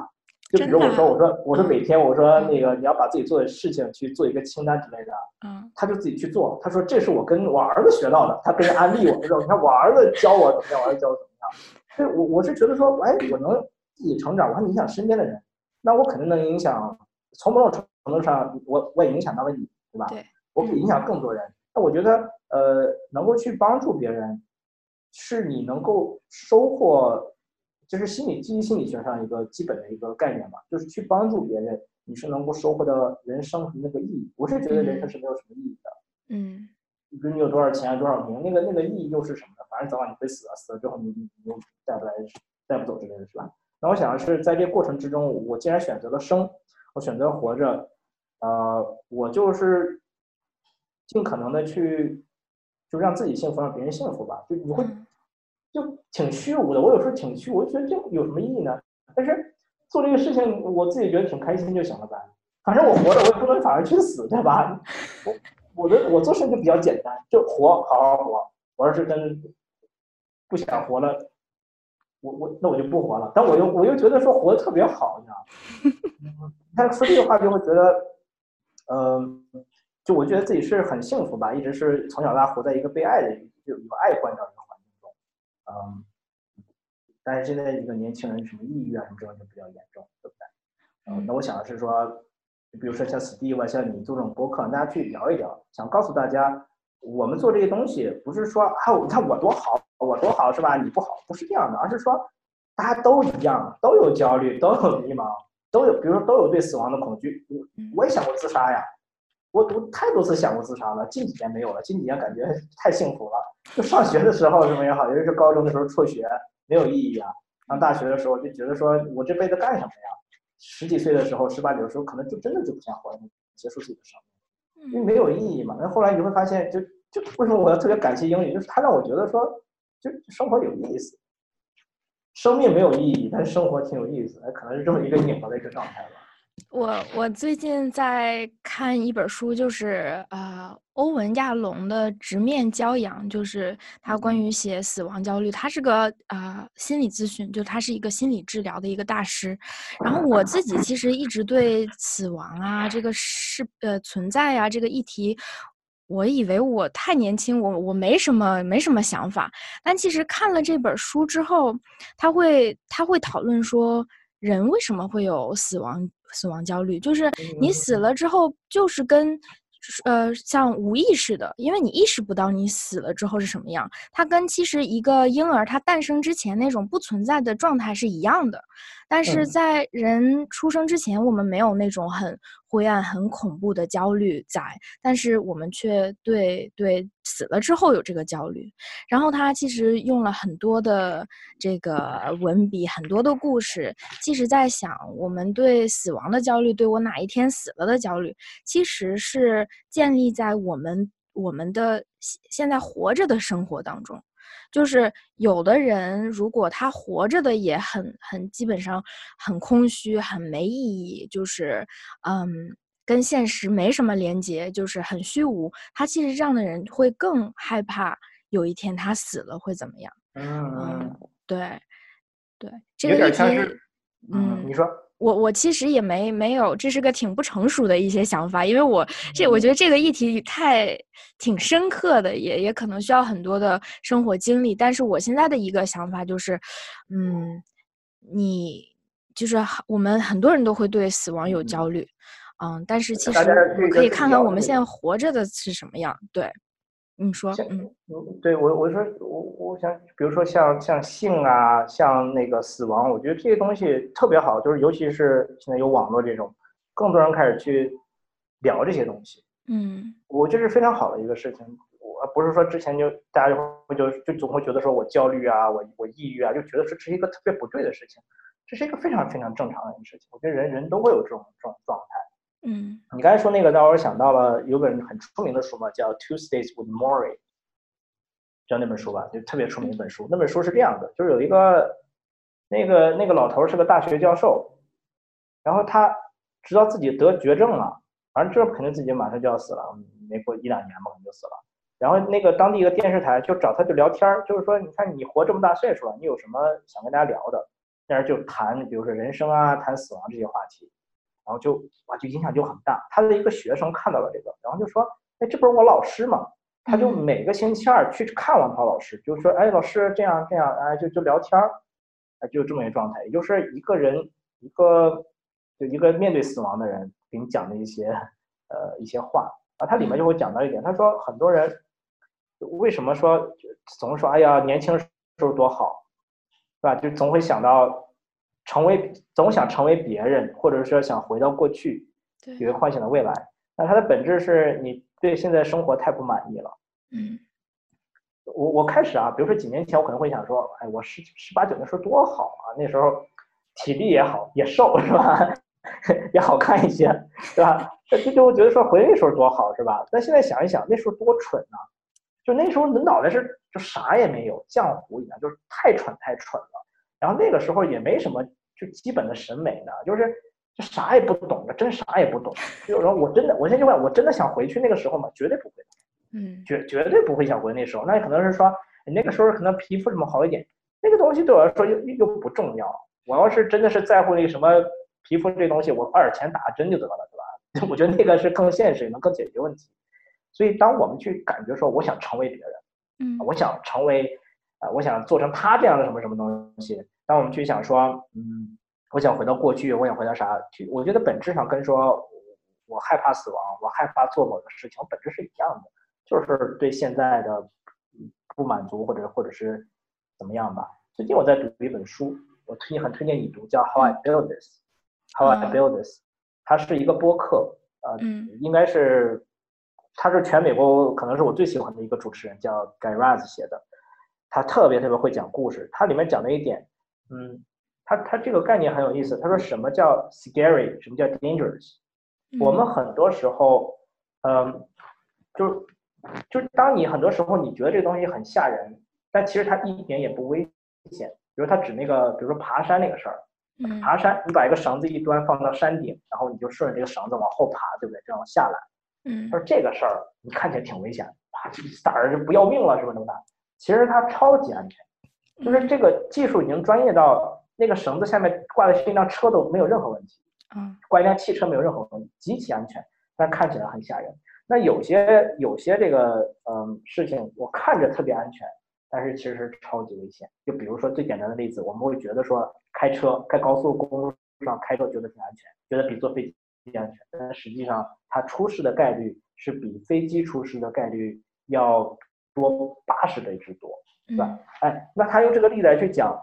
就比如我说，我说，我说每天，我说那个你要把自己做的事情去做一个清单之类的，嗯，他就自己去做。他说这是我跟我儿子学到的，他跟人安利我，说你看我儿子教我怎么样，我儿子教我怎么样。所以我我是觉得说，哎，我能自己成长，我还影响身边的人，那我肯定能影响，从某种程度上，我我也影响到了你，对吧？对，我可以影响更多人。那我觉得。呃，能够去帮助别人，是你能够收获，就是心理基于心理学上一个基本的一个概念吧，就是去帮助别人，你是能够收获到人生的那个意义。我是觉得人生是没有什么意义的，嗯，比如你有多少钱，多少名，那个那个意义又是什么呢？反正早晚你会死啊，死了之后你你又带不来，带不走之类的是吧？那我想的是，在这过程之中，我既然选择了生，我选择活着，呃，我就是尽可能的去。就让自己幸福，让别人幸福吧。就你会，就挺虚无的。我有时候挺虚，我觉得这有什么意义呢？但是做这个事情，我自己觉得挺开心就行了呗。反正我活着，我也不能反而去死，对吧？我我的我做事就比较简单，就活，好好活。我要是跟不想活了，我我那我就不活了。但我又我又觉得说活得特别好，你知道吗？他说这句话就会觉得，嗯。就我觉得自己是很幸福吧，一直是从小到大活在一个被爱的，就有爱关照的一个环境中，嗯，但是现在一个年轻人什么抑郁啊什么这种就比较严重，对不对？嗯，那我想的是说，比如说像 Steve 像你做这种博客，大家去聊一聊，想告诉大家，我们做这些东西不是说啊，你看我多好，我多好是吧？你不好，不是这样的，而是说大家都一样，都有焦虑，都有迷茫，都有，比如说都有对死亡的恐惧，我也想过自杀呀。我我太多次想过自杀了，近几年没有了。近几年感觉太幸福了。就上学的时候什么也好，尤其是高中的时候辍学没有意义啊。上大学的时候就觉得说我这辈子干什么呀？十几岁的时候，十八九的时候，可能就真的就不想活了，结束自己的生命，因为没有意义嘛。那后来你会发现，就就为什么我要特别感谢英语？就是它让我觉得说，就生活有意思。生命没有意义，但是生活挺有意思。可能是这么一个拧巴的一个状态吧。我我最近在看一本书，就是呃欧文亚龙的《直面骄阳》，就是他关于写死亡焦虑。他是个啊心理咨询，就他是一个心理治疗的一个大师。然后我自己其实一直对死亡啊这个是呃存在啊这个议题，我以为我太年轻，我我没什么没什么想法。但其实看了这本书之后，他会他会讨论说。人为什么会有死亡死亡焦虑？就是你死了之后，就是跟，呃，像无意识的，因为你意识不到你死了之后是什么样。它跟其实一个婴儿他诞生之前那种不存在的状态是一样的。但是在人出生之前，我们没有那种很灰暗、很恐怖的焦虑在，但是我们却对对死了之后有这个焦虑。然后他其实用了很多的这个文笔，很多的故事，其实在想我们对死亡的焦虑，对我哪一天死了的焦虑，其实是建立在我们我们的现在活着的生活当中。就是有的人，如果他活着的也很很基本上很空虚、很没意义，就是嗯，跟现实没什么连接，就是很虚无。他其实这样的人会更害怕有一天他死了会怎么样？嗯，对，对，这个议题，嗯，你说。我我其实也没没有，这是个挺不成熟的一些想法，因为我这我觉得这个议题太挺深刻的，也也可能需要很多的生活经历。但是我现在的一个想法就是，嗯，你就是我们很多人都会对死亡有焦虑，嗯，但是其实可以看看我们现在活着的是什么样，对。你说，嗯，对我，我说，我我想，比如说像像性啊，像那个死亡，我觉得这些东西特别好，就是尤其是现在有网络这种，更多人开始去聊这些东西，嗯，我觉得是非常好的一个事情。我不是说之前就大家就就就总会觉得说我焦虑啊，我我抑郁啊，就觉得说这是一个特别不对的事情，这是一个非常非常正常的一个事情。我觉得人人都会有这种这种状态。嗯，你刚才说那个，让我想到了有本很出名的书嘛，叫《Two States with Mori》，知道那本书吧？就特别出名一本书。那本书是这样的，就是有一个那个那个老头是个大学教授，然后他知道自己得绝症了，反正这肯定自己马上就要死了，没过一两年嘛，可能就死了。然后那个当地一个电视台就找他就聊天就是说，你看你活这么大岁数了，你有什么想跟大家聊的？但是就谈，比如说人生啊，谈死亡这些话题。然后就哇，就影响就很大。他的一个学生看到了这个，然后就说：“哎，这不是我老师吗？”他就每个星期二去看望他老师，就说：“哎，老师这样这样，哎，就就聊天儿，哎，就这么一个状态。也就是一个人，一个就一个面对死亡的人给你讲的一些呃一些话啊。他里面就会讲到一点，他说很多人为什么说总是说哎呀年轻时候多好，是吧？就总会想到。成为总想成为别人，或者说想回到过去，以为幻想的未来。那它的本质是你对现在生活太不满意了。嗯，我我开始啊，比如说几年前，我可能会想说，哎，我十十八九那时候多好啊，那时候体力也好，也瘦 是吧？也好看一些，对吧？这就觉得说回那时候多好是吧？但现在想一想，那时候多蠢呐！就那时候的脑袋是就啥也没有，浆糊一样，就是太蠢太蠢了。然后那个时候也没什么就基本的审美呢，就是就啥也不懂的，真啥也不懂。就是说我真的，我现在就问，我真的想回去那个时候吗？绝对不会，嗯，绝绝对不会想回那时候。那可能是说你那个时候可能皮肤什么好一点，那个东西对我来说又又不重要。我要是真的是在乎那个什么皮肤这东西，我花点钱打个针就得了，对吧？我觉得那个是更现实，能更解决问题。所以当我们去感觉说我想成为别人，嗯，我想成为啊，我想做成他这样的什么什么东西。当我们去想说，嗯，我想回到过去，我想回到啥？去，我觉得本质上跟说，我害怕死亡，我害怕做某个事情，本质是一样的，就是对现在的不满足，或者或者是怎么样吧。最近我在读一本书，我推荐很推荐你读，叫《How I Build This》，How I Build This，它是一个播客，呃，应该是，他是全美国可能是我最喜欢的一个主持人，叫 Guy Raz 写的，他特别特别会讲故事，他里面讲了一点。嗯，他他这个概念很有意思。他说什么叫 scary，什么叫 dangerous？我们很多时候，嗯，就是就是当你很多时候你觉得这个东西很吓人，但其实它一点也不危险。比如他指那个，比如说爬山那个事儿，爬山，你把一个绳子一端放到山顶，然后你就顺着这个绳子往后爬，对不对？这样下来。嗯，他说这个事儿你看起来挺危险，哇，这胆儿就不要命了，是不是那么大？其实它超级安全，就是这个技术已经专业到那个绳子下面挂的是一辆车都没有任何问题，嗯，挂一辆汽车没有任何问题，极其安全，但看起来很吓人。那有些有些这个嗯事情，我看着特别安全，但是其实超级危险。就比如说最简单的例子，我们会觉得说开车在高速公路上开车觉得挺安全，觉得比坐飞机安全，但实际上它出事的概率是比飞机出事的概率要多八十倍之多，是吧？哎，那他用这个例子来去讲，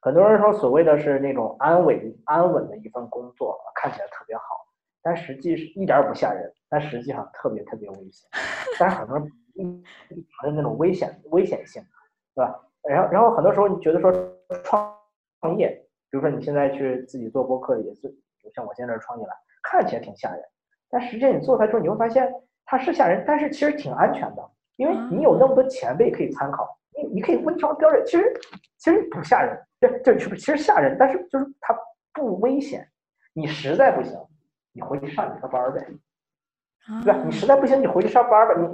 很多人说所谓的是那种安稳安稳的一份工作，看起来特别好。但实际是一点不吓人，但实际上特别特别危险。但是很多人不承认那种危险危险性，对吧？然后然后很多时候你觉得说创创业，比如说你现在去自己做播客也是，像我现在这创业了，看起来挺吓人，但实际上你做出来之后你会发现它是吓人，但是其实挺安全的，因为你有那么多前辈可以参考，你你可以微调标准，其实其实不吓人，这这是不其实吓人，但是就是它不危险，你实在不行。你回去上你的班儿呗，对吧？你实在不行，你回去上班吧。你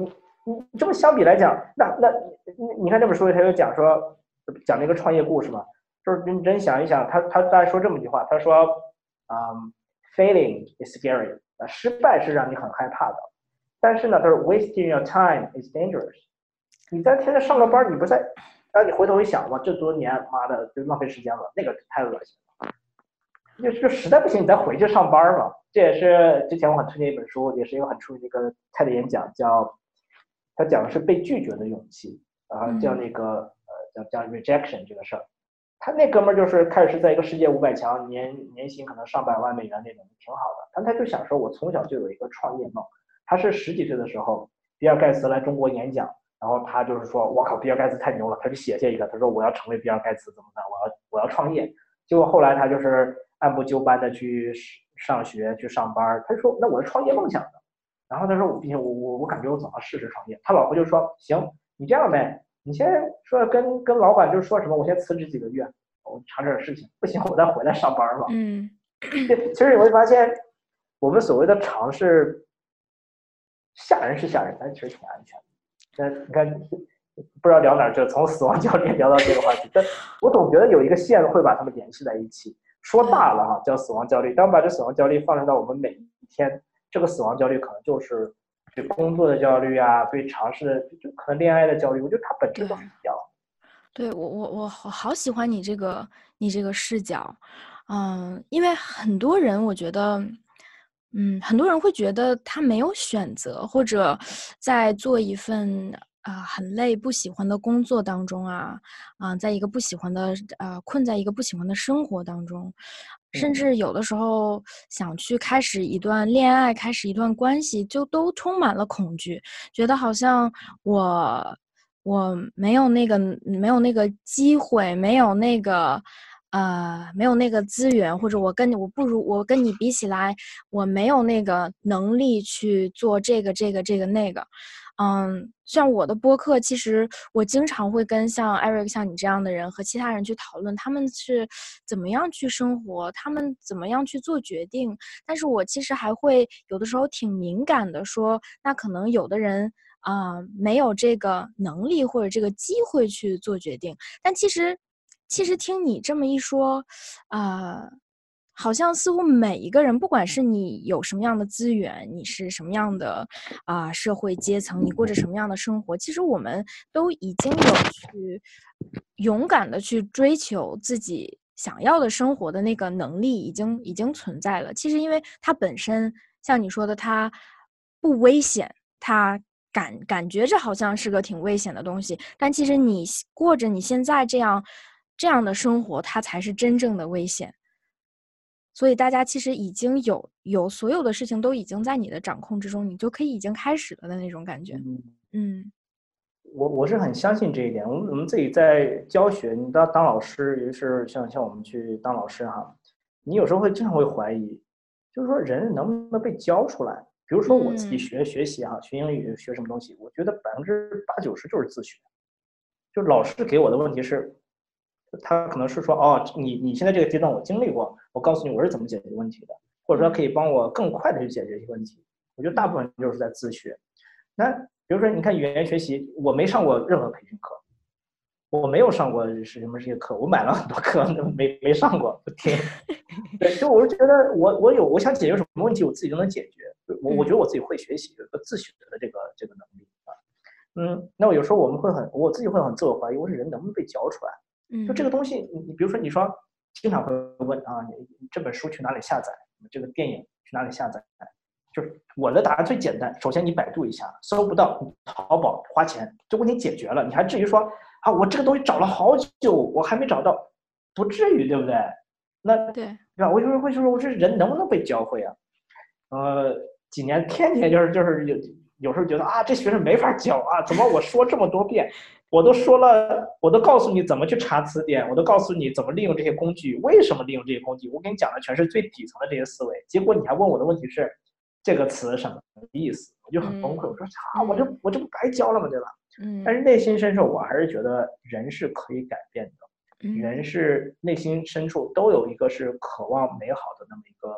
你你这么相比来讲，那那你你看这本书里他就讲说，讲那个创业故事嘛，就是认真想一想，他他大概说这么一句话，他说，嗯，failing is scary，啊，失败是让你很害怕的，但是呢，他说 wasting your time is dangerous。你在天天上个班，你不在，然后你回头一想，哇，这多年妈的就浪费时间了，那个太恶心了。就就实在不行，你再回去上班嘛。这也是之前我很推荐一本书，也是一个很出名的一个 TED 演讲，叫他讲的是被拒绝的勇气，然后叫那个呃叫叫 rejection 这个事儿。他那哥们儿就是开始是在一个世界五百强，年年薪可能上百万美元那种，挺好的。但他就想说，我从小就有一个创业梦。他是十几岁的时候，比尔盖茨来中国演讲，然后他就是说，我靠，比尔盖茨太牛了，他就写下一个，他说我要成为比尔盖茨怎么办？我要我要创业。结果后来他就是按部就班的去。上学去上班，他就说：“那我是创业梦想的。”然后他说：“我并且，我我我感觉我总要试试创业。”他老婆就说：“行，你这样呗，你先说跟跟老板就是说什么，我先辞职几个月，我查点事情，不行我再回来上班吧。”嗯，其实你会发现，我们所谓的尝试吓人是吓人，但其实挺安全的。那你看，不知道聊哪，就从死亡教练聊到这个话题，但我总觉得有一个线会把他们联系在一起。说大了哈，叫死亡焦虑。当把这死亡焦虑放射到我们每一天，这个死亡焦虑可能就是对工作的焦虑啊，对尝试的，就可能恋爱的焦虑。我觉得它本质都是一样。对我，我我好好喜欢你这个你这个视角，嗯，因为很多人我觉得，嗯，很多人会觉得他没有选择，或者在做一份。啊，很累，不喜欢的工作当中啊，啊，在一个不喜欢的呃，困在一个不喜欢的生活当中，甚至有的时候想去开始一段恋爱，开始一段关系，就都充满了恐惧，觉得好像我我没有那个没有那个机会，没有那个呃，没有那个资源，或者我跟你我不如我跟你比起来，我没有那个能力去做这个这个这个那个。嗯，像我的播客，其实我经常会跟像 Eric 像你这样的人和其他人去讨论，他们是怎么样去生活，他们怎么样去做决定。但是我其实还会有的时候挺敏感的，说那可能有的人啊没有这个能力或者这个机会去做决定。但其实，其实听你这么一说，啊。好像似乎每一个人，不管是你有什么样的资源，你是什么样的啊社会阶层，你过着什么样的生活，其实我们都已经有去勇敢的去追求自己想要的生活的那个能力，已经已经存在了。其实，因为它本身像你说的，它不危险，它感感觉着好像是个挺危险的东西，但其实你过着你现在这样这样的生活，它才是真正的危险。所以大家其实已经有有所有的事情都已经在你的掌控之中，你就可以已经开始了的那种感觉。嗯，我我是很相信这一点。我们我们自己在教学，你当当老师，尤其是像像我们去当老师哈，你有时候会经常会怀疑，就是说人能不能被教出来？比如说我自己学学习哈，学英语学什么东西，我觉得百分之八九十就是自学。就老师给我的问题是。他可能是说，哦，你你现在这个阶段我经历过，我告诉你我是怎么解决问题的，或者说可以帮我更快的去解决一些问题。我觉得大部分就是在自学。那比如说，你看语言学习，我没上过任何培训课，我没有上过是什么这些课，我买了很多课，没没上过，不听。对，就我是觉得我我有我想解决什么问题，我自己都能解决。我我觉得我自己会学习，有一个自学的这个这个能力啊。嗯，那我有时候我们会很，我自己会很自我怀疑，我说人能不能被教出来？嗯，就这个东西，你你比如说，你说经常会问啊，你这本书去哪里下载？这个电影去哪里下载？就是我的答案最简单，首先你百度一下，搜不到，你淘宝花钱就问题解决了。你还至于说啊，我这个东西找了好久，我还没找到，不至于，对不对？那对，对吧？我就是会说，我这人能不能被教会啊？呃，几年天天就是就是有有时候觉得啊，这学生没法教啊，怎么我说这么多遍，我都说了，我都告诉你怎么去查词典，我都告诉你怎么利用这些工具，为什么利用这些工具，我给你讲的全是最底层的这些思维，结果你还问我的问题是。这个词什么意思？我就很崩溃。我说：“啊，我这我这不白教了吗？对吧？”嗯。但是内心深处，我还是觉得人是可以改变的。人是内心深处都有一个是渴望美好的那么一个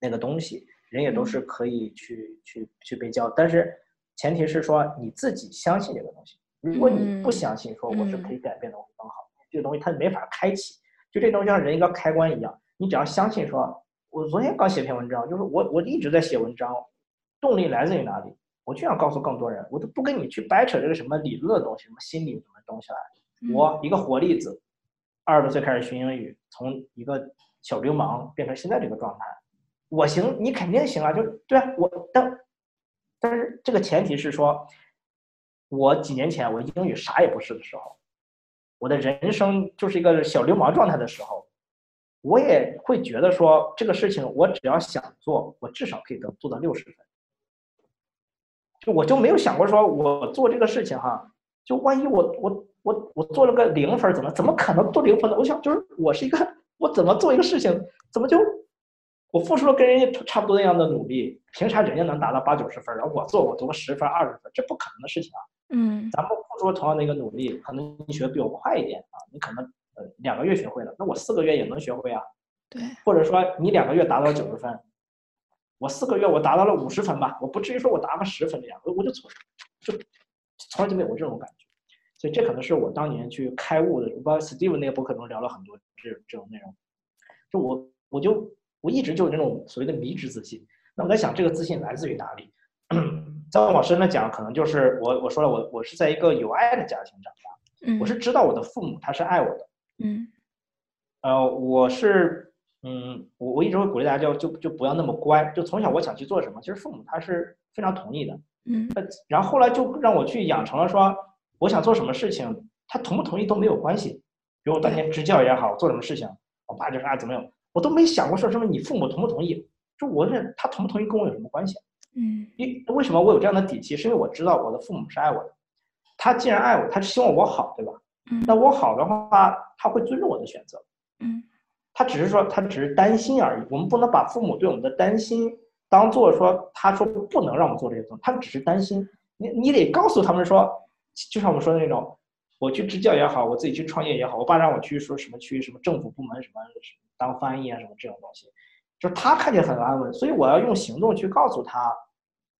那个东西，人也都是可以去去去被教。但是前提是说你自己相信这个东西。如果你不相信，说我是可以改变的，我会更好。这个东西它没法开启。就这东西像人一个开关一样，你只要相信说。我昨天刚写篇文章，就是我我一直在写文章，动力来自于哪里？我就想告诉更多人，我都不跟你去掰扯这个什么理论的东西，什么心理什么东西来。我一个活例子，二十多岁开始学英语，从一个小流氓变成现在这个状态，我行，你肯定行啊！就对啊，我但但是这个前提是说，我几年前我英语啥也不是的时候，我的人生就是一个小流氓状态的时候。我也会觉得说这个事情，我只要想做，我至少可以得做到六十分。就我就没有想过说，我做这个事情哈，就万一我我我我做了个零分，怎么怎么可能做零分呢？我想就是我是一个，我怎么做一个事情，怎么就我付出了跟人家差不多那样的努力，凭啥人家能达到八九十分，然后我做我读个十分二十分，这不可能的事情啊。嗯，咱们付出了同样的一个努力，可能你学的比我快一点啊，你可能。呃，两个月学会了，那我四个月也能学会啊。对，或者说你两个月达到九十分，我四个月我达到了五十分吧，我不至于说我达个十分这样，我我就从就从来就没有过这种感觉。所以这可能是我当年去开悟的。我道 Steve 那个博客中聊了很多这这种内容，就我我就我一直就有那种所谓的迷之自信。那我在想，这个自信来自于哪里？再往深了讲，可能就是我我说了，我我是在一个有爱的家庭长大，我是知道我的父母他是爱我的。嗯，呃，我是，嗯，我我一直会鼓励大家，就就就不要那么乖。就从小我想去做什么，其实父母他是非常同意的。嗯，然后后来就让我去养成了说，我想做什么事情，他同不同意都没有关系。比如我当年支教也好，做什么事情，我爸就说啊怎么样，我都没想过说什么你父母同不同意，就我认他同不同意跟我有什么关系？嗯，因为什么我有这样的底气，是因为我知道我的父母是爱我的，他既然爱我，他希望我好，对吧？嗯那我好的话，他会尊重我的选择。嗯，他只是说，他只是担心而已。我们不能把父母对我们的担心当做说，他说不能让我们做这些东西，他们只是担心。你你得告诉他们说，就像我们说的那种，我去支教也好，我自己去创业也好，我爸让我去说什么去什么政府部门什么当翻译啊什么这种东西，就是他看见很安稳，所以我要用行动去告诉他，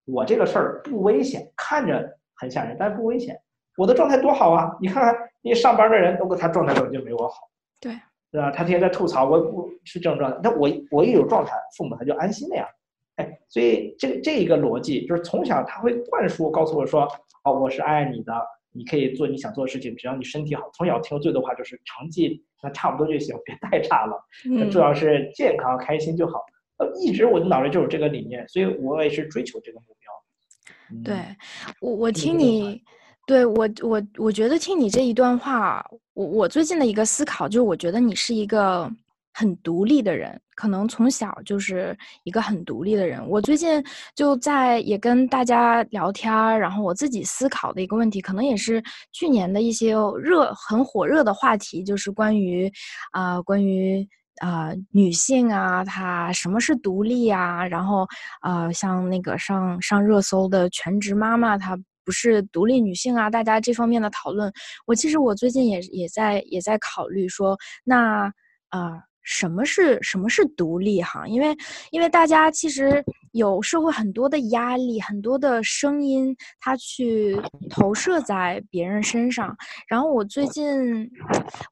我这个事儿不危险，看着很吓人，但是不危险。我的状态多好啊！你看看，你上班的人都跟他状态根本就没我好，对对吧？他天天在吐槽，我我是这种状态，那我我一有状态，父母他就安心了呀。哎，所以这这一个逻辑就是从小他会灌输，告诉我说，哦，我是爱你的，你可以做你想做的事情，只要你身体好。从小听最多的话就是成绩那差不多就行，别太差了，主要是健康开心就好。呃，一直我的脑袋就有这个理念，所以我也是追求这个目标。对我，我听你。对我，我我觉得听你这一段话，我我最近的一个思考就是，我觉得你是一个很独立的人，可能从小就是一个很独立的人。我最近就在也跟大家聊天，然后我自己思考的一个问题，可能也是去年的一些热很火热的话题，就是关于啊，关于啊女性啊，她什么是独立啊？然后啊，像那个上上热搜的全职妈妈，她。不是独立女性啊，大家这方面的讨论，我其实我最近也也在也在考虑说，那啊，什么是什么是独立哈？因为因为大家其实有社会很多的压力，很多的声音，他去投射在别人身上。然后我最近，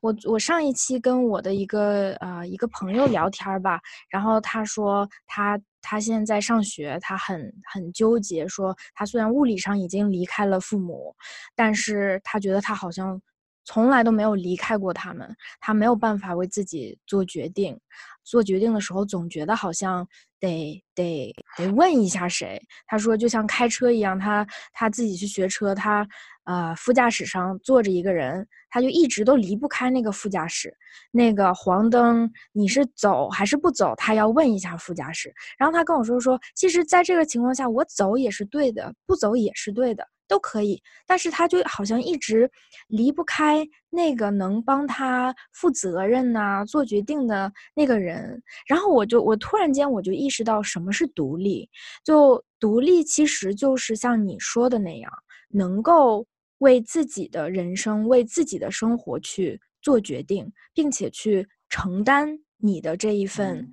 我我上一期跟我的一个呃一个朋友聊天吧，然后他说他他现在在上学，他很很纠结，说他虽然物理上已经离开了父母，但是他觉得他好像。从来都没有离开过他们，他没有办法为自己做决定，做决定的时候总觉得好像得得得问一下谁。他说就像开车一样，他他自己去学车，他呃副驾驶上坐着一个人，他就一直都离不开那个副驾驶。那个黄灯你是走还是不走，他要问一下副驾驶。然后他跟我说说，其实在这个情况下，我走也是对的，不走也是对的。都可以，但是他就好像一直离不开那个能帮他负责任呐、做决定的那个人。然后我就我突然间我就意识到什么是独立，就独立其实就是像你说的那样，能够为自己的人生、为自己的生活去做决定，并且去承担你的这一份。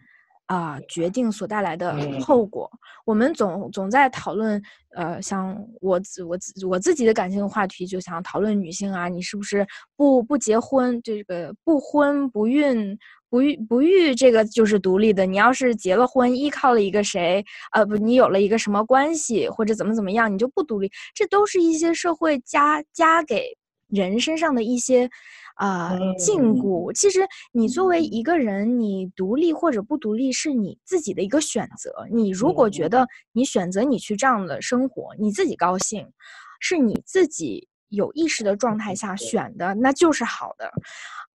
啊，决定所带来的后果，我们总总在讨论。呃，像我自我自我自己的感情话题，就想讨论女性啊，你是不是不不结婚？这个不婚不孕不育不育，这个就是独立的。你要是结了婚，依靠了一个谁？呃，不，你有了一个什么关系，或者怎么怎么样，你就不独立。这都是一些社会加加给人身上的一些。啊，禁锢。其实你作为一个人，你独立或者不独立是你自己的一个选择。你如果觉得你选择你去这样的生活，你自己高兴，是你自己有意识的状态下选的，那就是好的。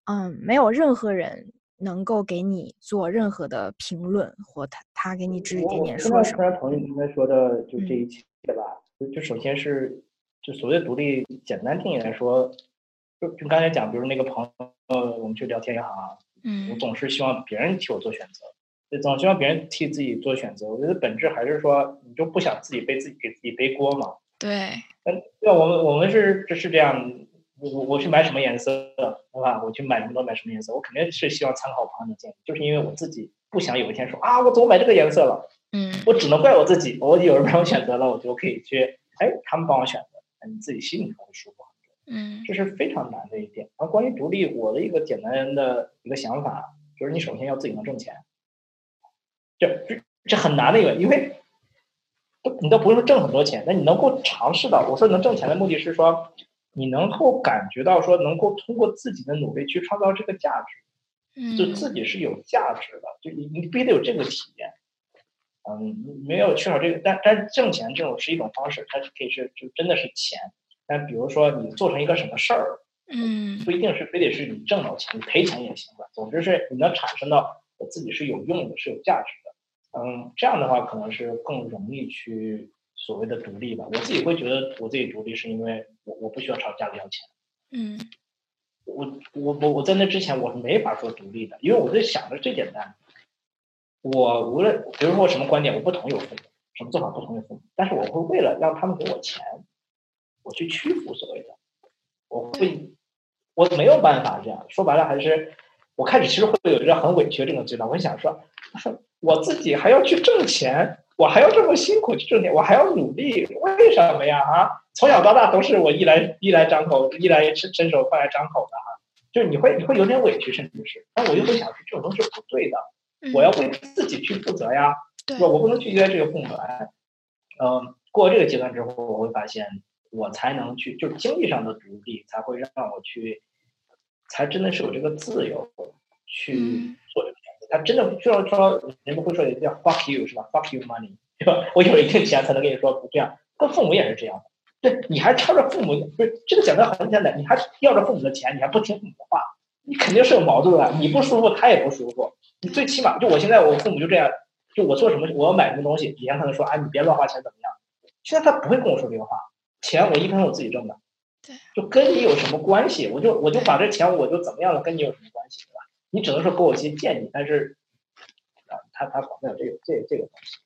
嗯，没有任何人能够给你做任何的评论，或他他给你指指点点说什么。我非常同意你刚才说的，就这一切吧。就就首先是，就所谓独立，简单定义来说。就就刚才讲，比如那个朋友，我们去聊天也好啊，嗯，我总是希望别人替我做选择，就总希望别人替自己做选择。我觉得本质还是说，你就不想自己背自己给自己背锅嘛。对。嗯，对，我们我们是这是这样，我我去买什么颜色，对吧？我去买什么都买什么颜色，我肯定是希望参考朋友的建议，就是因为我自己不想有一天说啊，我怎么买这个颜色了？嗯，我只能怪我自己，我有人帮我选择了，我就可以去，哎，他们帮我选择，你自己心里才会舒服。嗯，这是非常难的一点。然后关于独立，我的一个简单的一个想法就是，你首先要自己能挣钱，这这这很难的一个，因为你都不用挣很多钱，那你能够尝试到，我说能挣钱的目的是说，你能够感觉到说，能够通过自己的努力去创造这个价值，嗯，就自己是有价值的，就你你必须得有这个体验，嗯，没有缺少这个，但但是挣钱这种是一种方式，它是可以是就真的是钱。但比如说你做成一个什么事儿，嗯，不一定是非得是你挣到钱，你赔钱也行吧。总之是你能产生到我自己是有用的，是有价值的。嗯，这样的话可能是更容易去所谓的独立吧。我自己会觉得我自己独立是因为我我不需要朝家里要钱。嗯，我我我我在那之前我是没法说独立的，因为我在想的最简单。我无论比如说我什么观点我不同意我父母，什么做法不同意父母，但是我会为了让他们给我钱。我去屈服所谓的，我会，我没有办法这样说白了，还是我开始其实会有一个很委屈这种阶段。我想说，我自己还要去挣钱，我还要这么辛苦去挣钱，我还要努力，为什么呀？啊，从小到大都是我衣来衣来张口，衣来伸伸手饭来张口的哈。就是你会你会有点委屈，甚至是，但我又会想，这种东西是不对的，我要为自己去负责呀。我我不能拒绝这个父母来。嗯，过这个阶段之后，我会发现。我才能去，就是经济上的独立，才会让我去，才真的是有这个自由去做这个选择。他真的不需要说，人们会说叫 “fuck you” 是吧？“fuck you money” 对吧？我有一定钱才能跟你说不这样。跟父母也是这样的，对，你还挑着父母，不是这个讲的很简单，你还要着父母的钱，你还不听父母的话，你肯定是有矛盾的。你不舒服，他也不舒服。你最起码，就我现在，我父母就这样，就我做什么，我要买什么东西，以前可能说啊，你别乱花钱怎么样？现在他不会跟我说这个话。钱我一分是我自己挣的，对，就跟你有什么关系？我就我就把这钱我就怎么样了，跟你有什么关系，对吧？你只能说给我一些建议，但是啊，他他管不了这个这这个东西。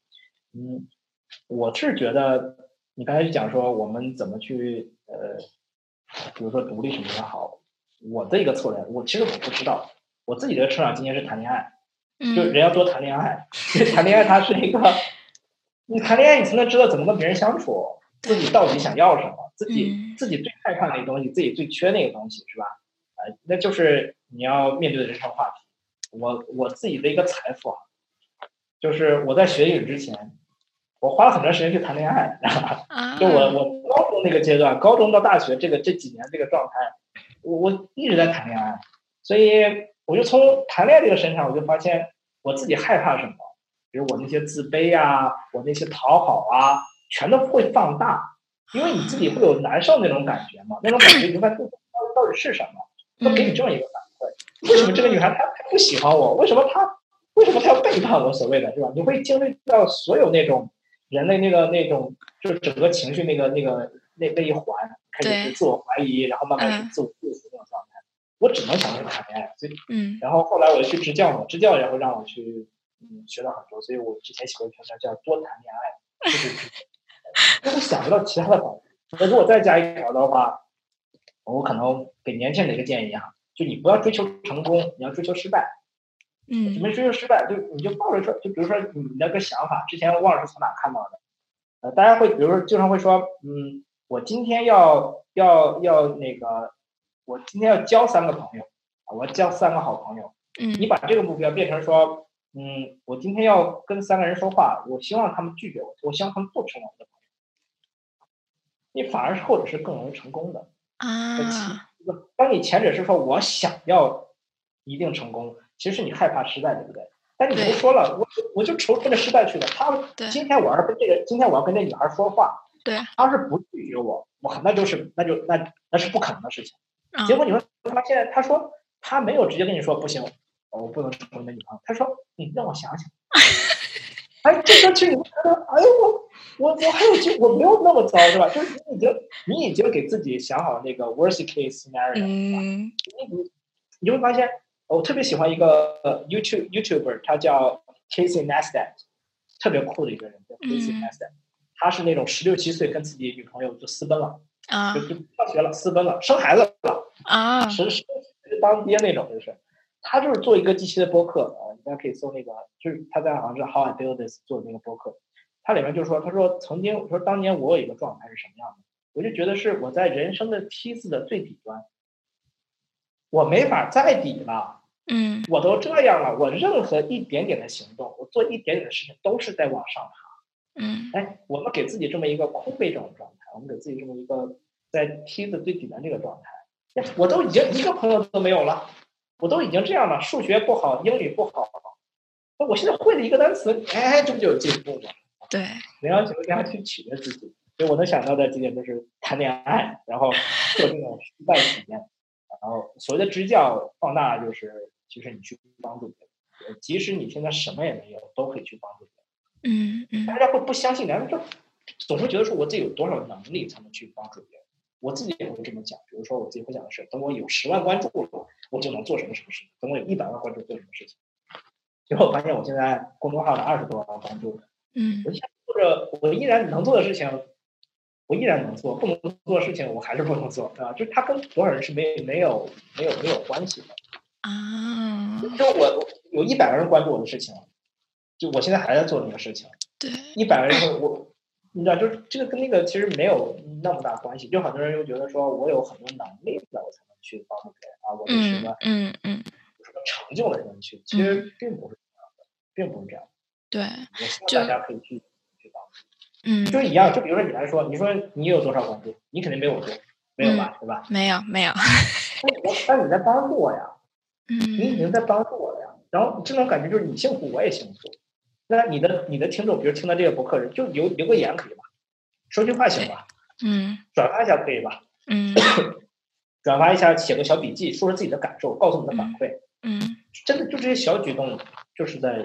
嗯，我是觉得你刚才讲说我们怎么去呃，比如说独立什么也好，我的一个策略，我其实我不知道，我自己的成长经验是谈恋爱，嗯就人要多谈恋爱，因为谈恋爱它是一个，你谈恋爱你才能知道怎么跟别人相处，自己到底想要什么，自己嗯自己最害怕那个东西，自己最缺那个东西，是吧？呃，那就是你要面对的人生话题。我我自己的一个财富啊，就是我在学英语之前，我花了很长时间去谈恋爱，啊，就我我高中那个阶段，高中到大学这个这几年这个状态，我我一直在谈恋爱，所以我就从谈恋爱这个身上，我就发现我自己害怕什么，比如我那些自卑啊，我那些讨好啊，全都会放大，因为你自己会有难受那种感觉嘛，那种感觉你就发现到底到底是什么，会给你这么一个反馈，为什么这个女孩她她不喜欢我？为什么她为什么她要背叛我？所谓的是吧？你会经历到所有那种人类那个那种就是整个情绪那个那个那那一环，开始是自我怀疑，然后慢慢自我束缚那种状态。我只能想着谈恋爱，所以嗯然后后来我去支教嘛，支教然后让我去嗯学到很多，所以我之前写过一篇文章叫多谈恋爱，就是 因 为我想不到其他的方法。那如果再加一条的话，我可能给年轻人的一个建议啊，就你不要追求成功，你要追求失败。什嗯么追求失败？就你就抱着说，就比如说你那个想法，之前忘了是从哪看到的，呃，大家会比如说经常会说，嗯，我今天要要要那个，我今天要交三个朋友，啊我要交三个好朋友。嗯你嗯把这个目标变成说，嗯，我今天要跟三个人说话，我希望他们拒绝我，我希望他们不成为我的朋友。你反而是后者是更容易成功的。啊，当你前者是说我想要一定成功，其实是你害怕失败，对不对？但你对不说了，我我就愁奔着失败去的。他对今天我要是跟这个，今天我要跟这女孩说话，对，他要是不拒绝我，我那就是那就那那是不可能的事情。啊结果你会发现，他说他没有直接跟你说不行，我不能成为你的女朋友。他说你让我想想。哎，这个其实你会觉得，哎呦我我我还有机，我没有那么糟，是吧？就是你已经你已经给自己想好那个 worst case scenario，、嗯你你就会发现，我特别喜欢一个呃 YouTube YouTuber，他叫 Casey Neistat，特别酷的一个人，叫 Casey 嗯 Neistat。他是那种十六七岁跟自己女朋友就私奔了，啊就就上学了，私奔了，生孩子了。啊十十当爹那种，就是他就是做一个机器的播客啊，大家可以搜那个，就是他在好像是 How I Build This 做的那个播客，他里面就说，他说曾经我说当年我有一个状态是什么样的，我就觉得是我在人生的梯子的最底端，我没法再底了，嗯。我都这样了，我任何一点点的行动，我做一点点的事情都是在往上爬。嗯。哎，我们给自己这么一个空杯这种状态，我们给自己这么一个在梯子最底端这个状态，哎我都已经一个朋友都没有了，我都已经这样了，数学不好，英语不好，那我现在会了一个单词，哎，这不就有进步吗？对你要怎么样去取悦自己？所以我能想到的几点就是谈恋爱，然后做这种失败体验，然后所谓的支教放大就是，其实你去帮助别人，呃即使你现在什么也没有，都可以去帮助别人。嗯嗯大家会不相信，然后就总会觉得说我自己有多少能力才能去帮助别人。我自己也会这么讲，比如说我自己会讲的是，等我有十万关注了，我就能做什么什么事情；等我有一百万关注，做什么事情。结果我发现我现在公众号的二十多万关注，嗯我依然做着我依然能做的事情，我依然能做；不能做的事情，我还是不能做，啊，就是它跟多少人是没没有没有没有关系的。啊，就我有一百个人关注我的事情，就我现在还在做那个事情。对一百个人，我你知道，就是这个跟那个其实没有那么大关系。就很多人又觉得说我有很多能力了，我才能去帮助别人啊，我有什嗯么嗯嗯有什么成就了才能去。其实并不是这样的，并不是这样。对我希就望大家可以去去帮助，嗯就是一样。就比如说你来说，你说你有多少关注，你肯定没有我多，没有吧，对吧？没有没有但我但你在帮助我呀，嗯你已嗯经在帮助我了呀。然后这种感觉就是你幸福，我也幸福。那你的你的听众，比如听到这个博客人，就留留个言可以吧？说句话行吧？嗯转发一下可以吧？嗯 转发一下，写个小笔记，说说自己的感受，告诉我们的反馈。嗯真的就这些小举动，就是在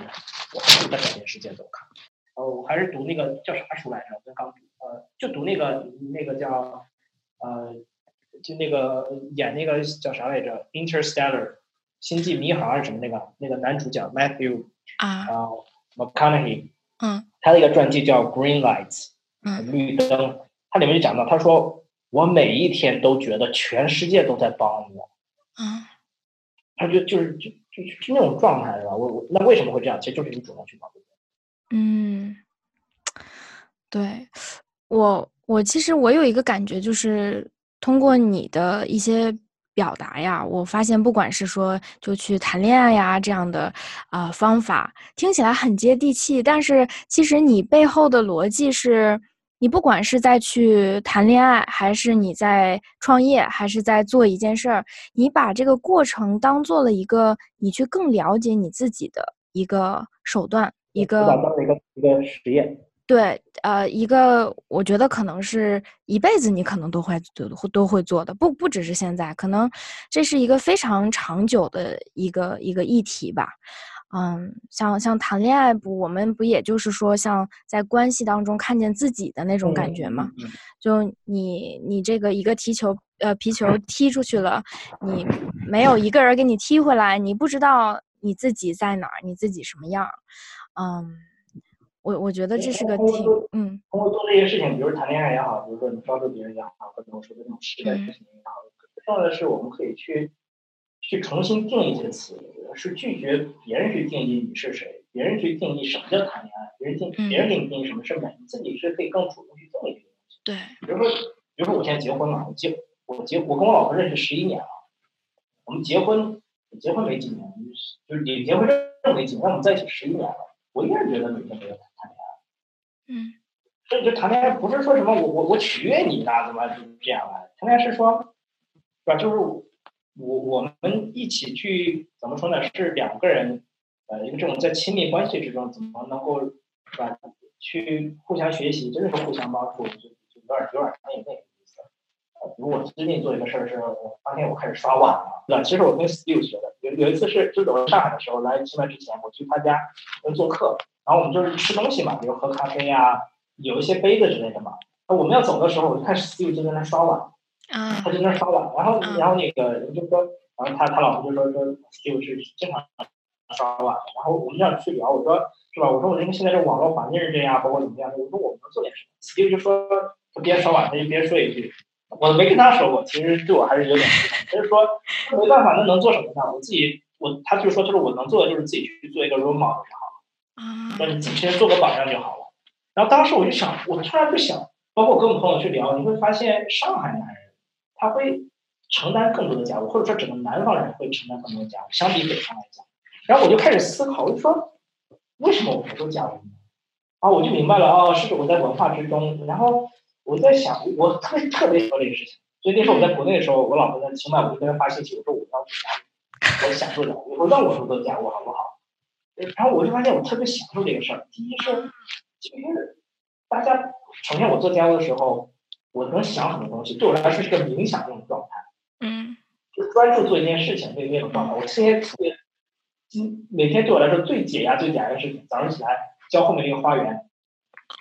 我还是在改变世界的。我看，呃，我还是读那个叫啥书来着？我刚读，呃，就读那个那个叫呃，就那个演那个叫啥来着，《Interstellar》星际迷航还是什么那个那个男主角 Matthew 啊啊、McConaughey，嗯他的一个传记叫《Green Lights》。嗯绿灯，它里面就讲到，他说我每一天都觉得全世界都在帮我，嗯他就就是就就是那种状态是吧？我我那为什么会这样？其实就是你主动去保护。嗯，对我我其实我有一个感觉，就是通过你的一些表达呀，我发现不管是说就去谈恋爱呀这样的啊方法，听起来很接地气，但是其实你背后的逻辑是。你不管是在去谈恋爱，还是你在创业，还是在做一件事儿，你把这个过程当做了一个你去更了解你自己的一个手段，一个一个一个实验。对，呃，一个我觉得可能是一辈子你可能都会都都会做的，不不只是现在，可能这是一个非常长久的一个一个议题吧。嗯，像像谈恋爱不，我们不也就是说，像在关系当中看见自己的那种感觉吗？就你你这个一个踢球，呃，皮球踢出去了，你没有一个人给你踢回来，你不知道你自己在哪儿，你自己什么样？嗯，我我觉得这是个挺嗯。通过做这些事情，比如谈恋爱也好，比如说你帮助别人也好，或者我说的那种实在事情也好，重要的是我们可以去。去重新定义这个词，是拒绝别人去定义你是谁，别人去定义什么叫谈恋爱，别人定别人给你定义什么是美，你自己是可以更主动去定义这个东西。对，比如说，比如说我现在结婚了，我结我结我跟我老婆认识十一年了，我们结婚结婚没几年，就是领结婚证没几年，我们在一起十一年了，我依然觉得每天都在谈恋爱。嗯，所以就谈恋爱不是说什么我我我取悦你啊，怎么就这样啊？谈恋爱是说，是吧？就是。我我们一起去怎么说呢？是两个人，呃，一个这种在亲密关系之中，怎么能够是吧？去互相学习，真的是互相帮助，就就有点有点那那个意思。比如我最近做一个事儿，是我发现我开始刷碗了，对吧？其实我跟 Steve 学的，有有一次是就是我在上海的时候来清迈之前，我去他家做客，然后我们就是吃东西嘛，比如喝咖啡呀，有一些杯子之类的嘛。那我们要走的时候，我就看 Steve 就在那刷碗。他就那刷碗，然后然后那个人就说，然后他他老婆就说说就是经常刷碗，然后我们这样去聊，我说是吧？我说我因为现在这网络环境是这样，包括怎么样？我说我们能做点什么？Steve 就说他边刷碗他就边说一句，我没跟他说过，其实对我还是有点不他就是说没办法，那能做什么呢？我自己我他就说就是我能做的就是自己去做一个 role model 就好了，说你自己先做个榜样就好了。然后当时我就想，我突然就想，包括跟我朋友去聊，你会发现上海男人。他会承担更多的家务，或者说整个南方人会承担更多的家务，相比北方来讲。然后我就开始思考，我就说，为什么我不做家务呢？啊，我就明白了，哦，是我在文化之中。然后我在想，我特别特别说这个事情。所以那时候我在国内的时候，我老婆在清迈，我就跟她发信息，我说我要做家务，我享受家务，我说让我做做家务好不好？然后我就发现我特别享受这个事儿。第一是，其实大家首先我做家务的时候。我能想很多东西，对我来说是个冥想那种状态，嗯，就专注做一件事情那那种状态。我现在特别，今每天对我来说最解压、最解压的事情，早上起来浇后面那个花园，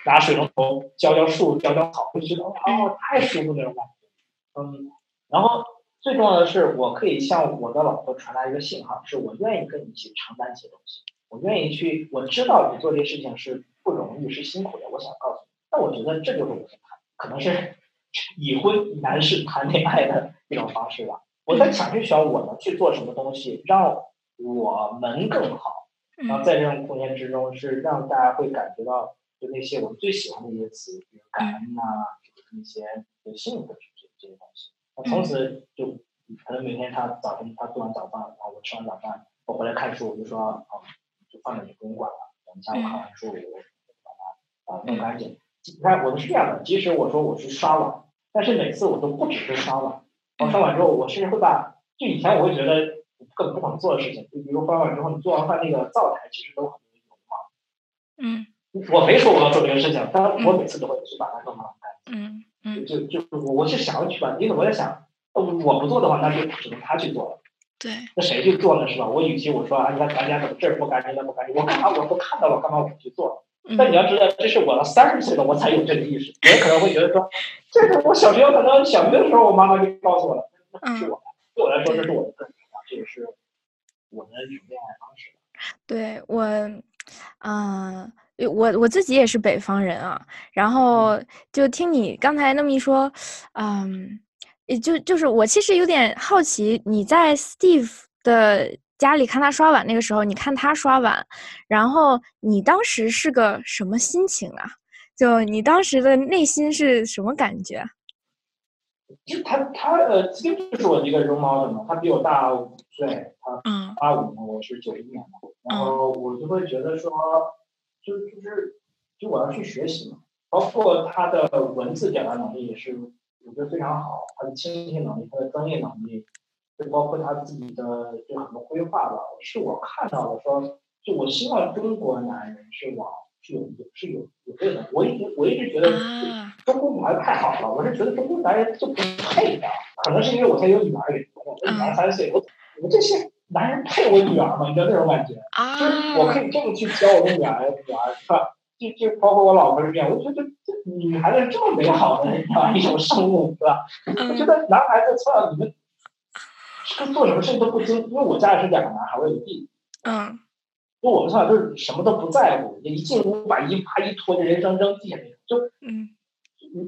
拿水龙头浇浇树、浇浇草，就觉得哦，太舒服那种感觉。嗯，然后最重要的是，我可以向我的老婆传达一个信号，是我愿意跟你一起承担一些东西，我愿意去，我知道你做这些事情是不容易、是辛苦的，我想告诉你。那我觉得这就是我的可能是。已婚男士谈恋爱的一种方式吧。我在想去想我能去做什么东西，让我们更好。然后在这种空间之中，是让大家会感觉到，就那些我们最喜欢的一些词，比如感恩呐，就是一些有幸福的这这些东西。那从此就可能每天他早晨他做完早饭，然后我吃完早饭，我回来看书，我就说啊，就放着你不用管了。我们下午看完书，我就把它啊弄干净。你看我们是这样的，即使我说我去刷碗。但是每次我都不只是刷碗，我刷碗之后，我甚至会把就以前我会觉得根本不可能做的事情，就比如刷碗之后，你做完饭那个灶台其实都很多油嘛。嗯。我没说我要做这个事情，但我每次都会去把它弄干净。嗯嗯。就就我我是想要去把，因为我在想，我不做的话，那就只能他去做了。对。那谁去做呢？是吧？我与其我说啊，你看咱家怎么这儿不干净那不干净，我干嘛我都看到了，干嘛我不去做？但你要知道，这是我到三十岁了，我才有这个意识。我可能会觉得说，这是我小学可能小学的时候，我妈妈就告诉我了，那是我的。对我来说，这是我的个人这也是我的一种恋爱方式。对我，嗯，我我自己也是北方人啊。然后就听你刚才那么一说，嗯，也就就是我其实有点好奇，你在 Steve 的。家里看他刷碗那个时候，你看他刷碗，然后你当时是个什么心情啊？就你当时的内心是什么感觉？就他他呃，其实就是我的一个容貌的嘛，他比我大五岁，他八五年，我是九一年的，然后我就会觉得说，就就是就我要去学习嘛，包括他的文字表达能力也是我觉得非常好，他的倾听能力，他的专业能力，就包括他自己的就很多规划吧，是我看到的说，就我希望中国男人是往。是有是有有这个，我一直我一直觉得中国女孩太好了，我是觉得中国男人就不配的，可能是因为我才有女儿也我女儿三岁，我我这些男人配我女儿吗？你知道那种感觉？就是我可以这么去教我的女儿，女儿是吧？就就包括我老婆是这样，我觉得这女孩子这么美好的，一种生物，是吧？我觉得男孩子从小你们跟做什么事情都不精，因为我家里是两个男孩，我有个弟弟。嗯。就我们从小就是什么都不在乎，一进屋把衣啪一脱就人生扔地下那种，就嗯，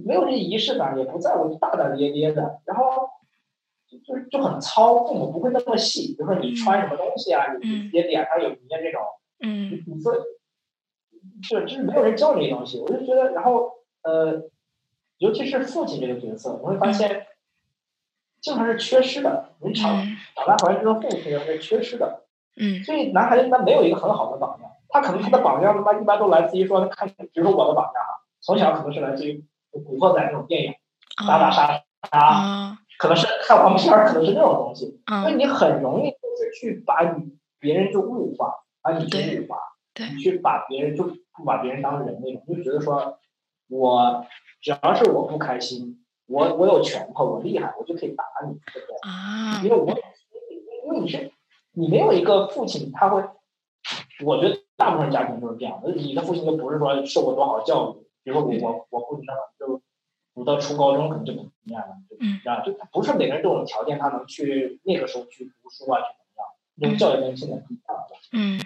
没有这仪式感，也不在乎，大大咧咧的，然后就就就很糙，父母不会那么细，比如说你穿什么东西啊，你自己脸上有粘这种，嗯，你说，就就是没有人教你这东西，我就觉得，然后呃，尤其是父亲这个角色，我会发现经常是缺失的，人长长大回来之后，父亲是缺失的。嗯，所以男孩子他没有一个很好的榜样，他可能他的榜样他妈一般都来自于说他看，比如说我的榜样啊，从小可能是来自于古惑仔那种电影，打打杀杀，可能是看黄片儿，可能是那种东西，所以你很容易就是去把你别人就物化，把你去物化，你去把别人就不把别人当人那种，就觉得说我只要是我不开心，我我有拳头，我厉害，我就可以打你，对不对？啊，因为我因为你是。你没有一个父亲，他会，我觉得大部分家庭都是这样的。你的父亲就不是说受过多好教育，比如说我我我父亲就读到初高中可能就怎么样了，嗯，啊，就不是每个人都有条件，他能去那个时候去读书啊，去怎么样？那种教育跟现在不一样的，嗯，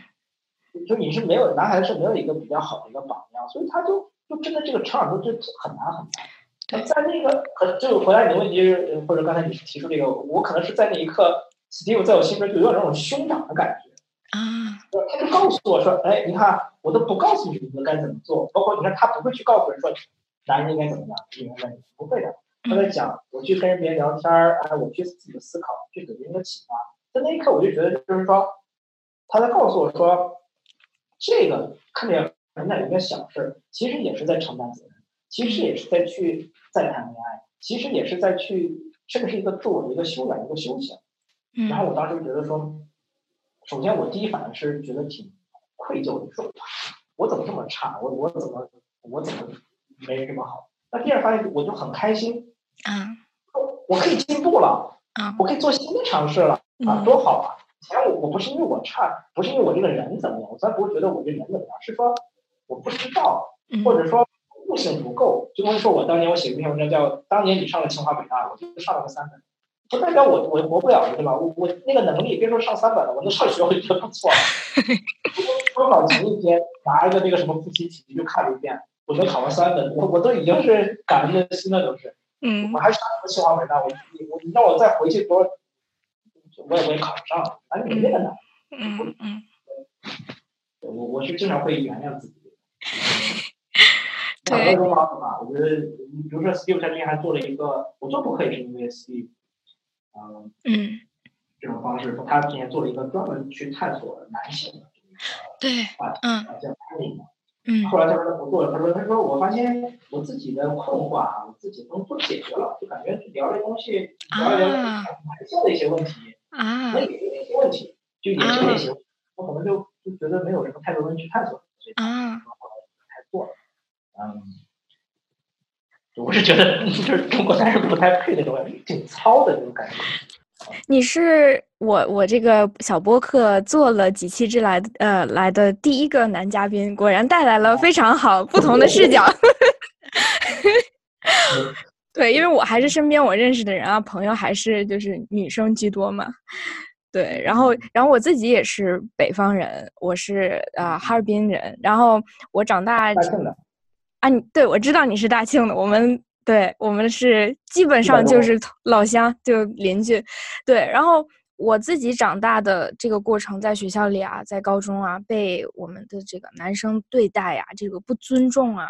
就你是没有男孩子是没有一个比较好的一个榜样，所以他就就真的这个成长就就很难很难。在那个可就回答你的问题，或者刚才你提出这个，我可能是在那一刻。Steve 在我心中就有点那种兄长的感觉啊，他就告诉我说：“哎，你看，我都不告诉你们该怎么做，包括你看，他不会去告诉人说，男人应该怎么样，女人应该不会的。他在讲，我去跟别人聊天儿，哎，我去自己的思考，去给别人一个启发。在那一刻，我就觉得，就是说，他在告诉我说，这个看起来很一个小事儿，其实也是在承担责任，其实也是在去在谈恋爱，其实也是在去，甚至是一个自我的一个修养，一个修行。”然后我当时觉得说，首先我第一反应是觉得挺愧疚的，说我怎么这么差，我我怎么我怎么没人这么好？那第二发现我就很开心，啊，我可以进步了，啊，我可以做新的尝试了，啊，多好啊！以前我我不是因为我差，不是因为我这个人怎么样，我才不会觉得我这人怎么样，是说我不知道，或者说悟性不够。就跟说我当年我写一篇文章叫《当年你上了清华北大》，我就上了个三本。不代表我我活不了对吧？我我那个能力，别说上三本了，我能上学我就觉得不错了。高考前一天拿一个那个什么复习题就看了一遍，我能考个三本，我我都已经是感恩的心了，都是。嗯。我还上什么清华北大？我你我你让我再回去读，我也我也考不上，反正没那个难。嗯嗯。我我是经常会原谅自己。对。很多容貌的嘛，我觉得，比如说 Steve 他之前还做了一个，我做不可以是因为 Steve。嗯，这种方式，他之前做了一个专门去探索男性的这个对话题，啊，叫 “pain”。嗯，后来他说他不做了，他说他说我发现我自己的困惑啊，我自己能都解决了，就感觉聊这东西聊一聊男性的一些问题啊，那也那些问题，就也是那些，我可能就就觉得没有什么太多东西去探索，所以啊，才做了，嗯。我是觉得 就是中国男人不太配那种挺糙的那种感觉。你是我我这个小播客做了几期之来呃来的第一个男嘉宾，果然带来了非常好不同的视角。对，因为我还是身边我认识的人啊，朋友还是就是女生居多嘛。对，然后然后我自己也是北方人，我是啊哈尔滨人，然后我长大。啊，你对我知道你是大庆的，我们对我们是基本上就是老乡，就邻居，对。然后我自己长大的这个过程，在学校里啊，在高中啊，被我们的这个男生对待呀，这个不尊重啊，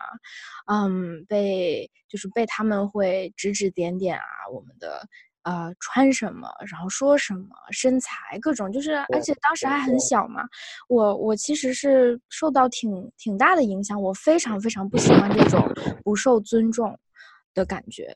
嗯，被就是被他们会指指点点啊，我们的呃穿什么，然后说什么，身材各种，就是而且当时还很小嘛，我我其实是受到挺挺大的影响，我非常非常不喜欢这种 不受尊重的感觉。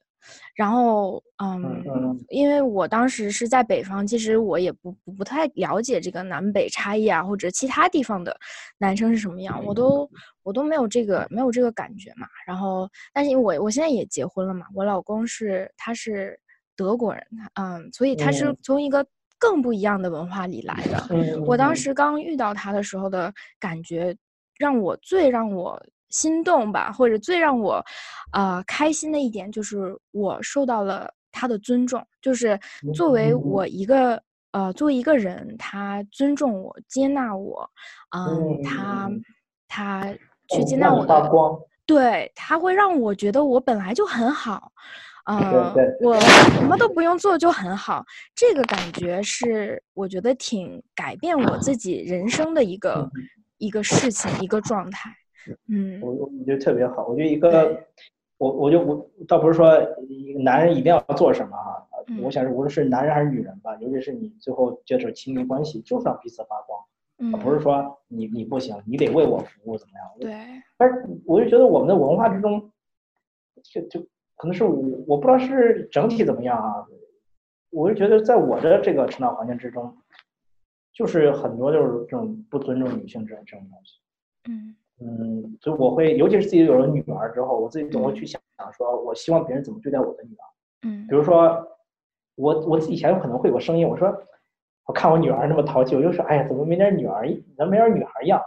然后，嗯，因为我当时是在北方，其实我也不不不太了解这个南北差异啊，或者其他地方的男生是什么样，我都我都没有这个没有这个感觉嘛。然后，但是因为我我现在也结婚了嘛，我老公是他是德国人，嗯，所以他是从一个更不一样的文化里来的。我当时。刚遇到他的时候的感觉，让我最让我。心动吧，或者最让我，呃，开心的一点就是我受到了他的尊重，就是作为我一个，呃，作为一个人，他尊重我，接纳我，嗯，他他去接纳我的，对，他会让我觉得我本来就很好，嗯，我什么都不用做就很好，这个感觉是我觉得挺改变我自己人生的一个一个事情，一个状态。嗯，我我觉得特别好。我觉得一个，我我就我倒不是说一个男人一定要做什么哈，我想是无论是男人还是女人吧，尤其是你最后接触亲密关系，就是让彼此发光，不是说你你不行，你得为我服务怎么样？对。但是我就觉得我们的文化之中，就就可能是我我不知道是整体怎么样啊，我就觉得在我的这个成长环境之中，就是很多就是这种不尊重女性这种这种东西。嗯。嗯，所以我会，尤其是自己有了女儿之后，我自己总会去想，说我希望别人怎么对待我的女儿。嗯，比如说，我我自己以前可能会有个声音，我说，我看我女儿那么淘气，我就说，哎呀，怎么没点女儿，怎么没点女孩样？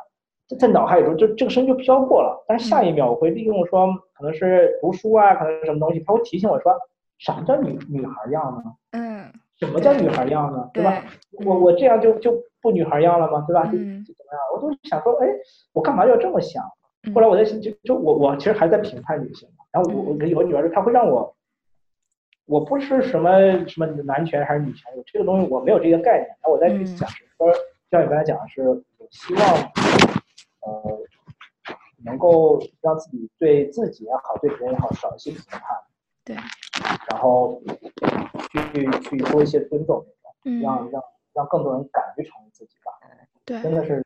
在脑海里头就这个声音就飘过了。但是下一秒我会利用说，可能是读书啊，可能是什么东西，他会提醒我说，什么叫女女孩样呢？嗯，什么叫女孩样呢？对吧？我我这样就就。不女孩样了吗？对吧？就就怎么样？我就想说，哎，我干嘛要这么想？后来我在就就我我其实还在评判女性。然后我我跟有个女儿，她会让我，我不是什么什么男权还是女权，这个东西我没有这个概念。然后我再去想，说像你刚才讲的是，我希望呃能够让自己对自己也好，对别人也好少一些评判。对。然后去去多一些尊重，让让。让更多人敢于成为自己吧，对，真的是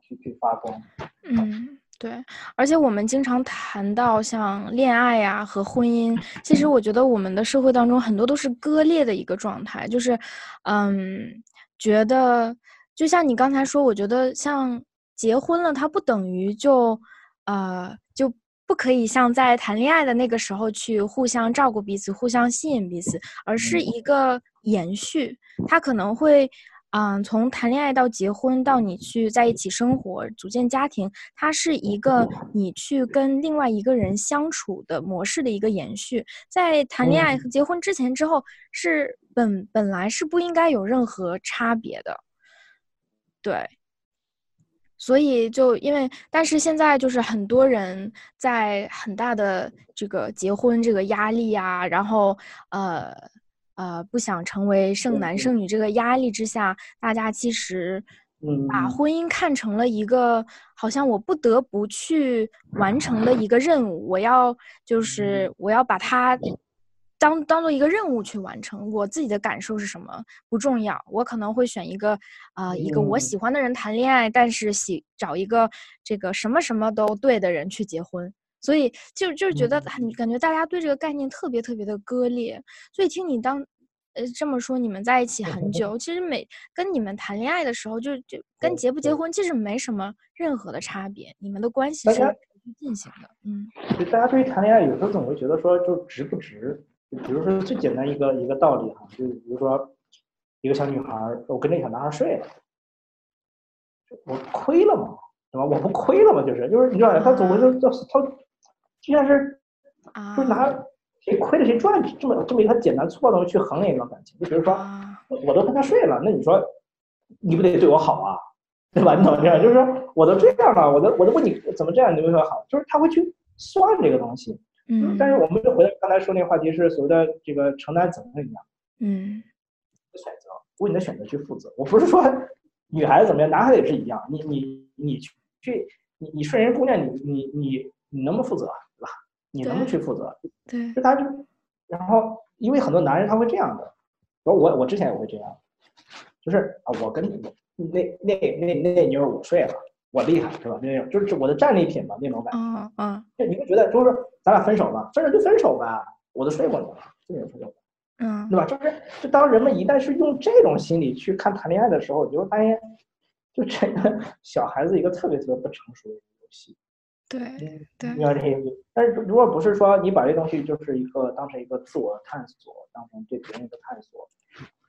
去去发光。嗯，对，而且我们经常谈到像恋爱呀和婚姻，其实我觉得我们的社会当中很多都是割裂的一个状态，就是，嗯，觉得就像你刚才说，我觉得像结婚了，它不等于就，呃，就不可以像在谈恋爱的那个时候去互相照顾彼此、互相吸引彼此，而是一个延续，它可能会。嗯，从谈恋爱到结婚，到你去在一起生活、组建家庭，它是一个你去跟另外一个人相处的模式的一个延续。在谈恋爱和结婚之前、之后，是本本来是不应该有任何差别的。对，所以就因为，但是现在就是很多人在很大的这个结婚这个压力啊，然后呃。呃，不想成为剩男剩女这个压力之下，大家其实把婚姻看成了一个好像我不得不去完成的一个任务。我要就是我要把它当当做一个任务去完成。我自己的感受是什么不重要，我可能会选一个啊一个我喜欢的人谈恋爱，但是喜找一个这个什么什么都对的人去结婚。所以就就是觉得很感觉大家对这个概念特别特别的割裂。所以听你当呃这么说，你们在一起很久，其实每跟你们谈恋爱的时候，就就跟结不结婚其实没什么任何的差别，你们的关系是进行的。嗯，就大家对于谈恋爱有时候总会觉得说就值不值？就比如说最简单一个一个道理哈，就比如说一个小女孩，我跟那小男孩睡了，我亏了吗？对吧？我不亏了吗？就是就是你知道，他总会就他。就像是，就拿谁亏了谁赚这么这么一个简单粗暴的东西去衡量一段感情。就比如说，我都跟他睡了，那你说，你不得对我好啊，对吧？你怎么这样？就是说，我都这样了，我都我都问你怎么这样，你为我好？就是他会去算这个东西。嗯。但是我们就回到刚才说那个话题，是所谓的这个承担责任一样。嗯。选择，为你的选择去负责。我不是说女孩子怎么样，男孩子也是一样。你你你去你你顺人姑娘，你你你你能不能负责，对吧？你能不能去负责？对，就他就然后因为很多男人他会这样的，我我我之前也会这样，就是啊，我跟那那那那妞午睡了。我厉害是吧？那种就是我的战利品嘛，那种感觉。嗯嗯。就你会觉得，就是咱俩分手吧，分手就分手吧，我都睡过你了，这种分手。嗯。对吧？就是，就当人们一旦是用这种心理去看谈恋爱的时候，你会发现，就这个小孩子一个特别特别不成熟的游戏。对对。要这些，但是如果不是说你把这东西就是一个当成一个自我探索，当成对别人的探索，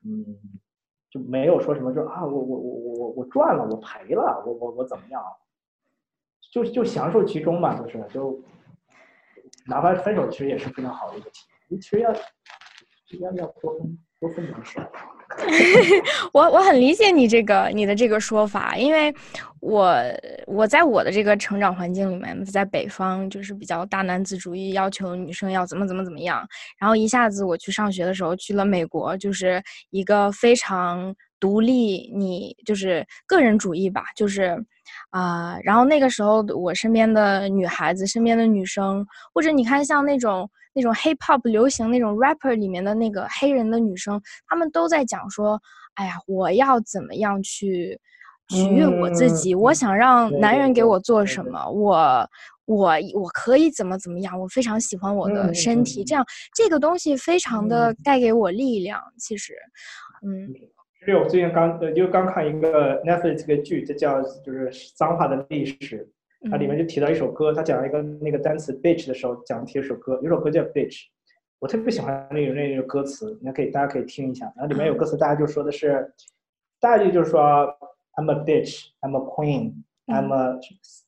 嗯。就没有说什么，就啊，我我我我我我赚了，我赔了，我我我怎么样？就就享受其中嘛，就是就，哪怕分手，其实也是非常好的一个体验。你其实要，要要沟通 我我很理解你这个你的这个说法，因为我我在我的这个成长环境里面，在北方就是比较大男子主义，要求女生要怎么怎么怎么样，然后一下子我去上学的时候去了美国，就是一个非常独立，你就是个人主义吧，就是啊，然后那个时候我身边的女孩子，身边的女生，或者你看像那种。那种 hip hop 流行那种 rapper 里面的那个黑人的女生，她们都在讲说：“哎呀，我要怎么样去取悦我自己？我想让男人给我做什么？我我我可以怎么怎么样？我非常喜欢我的身体，这样这个东西非常的带给我力量。其实，嗯，因为我最近刚呃就刚看一个 Netflix 这个剧，这叫就是脏话的历史。”它里面就提到一首歌，它讲了一个那个单词 bitch 的时候，讲提一首歌，有首歌叫 bitch，我特别喜欢那个那个歌词，你可以大家可以听一下。然后里面有歌词，大家就说的是，大意就是说 I'm a bitch，I'm a queen，I'm a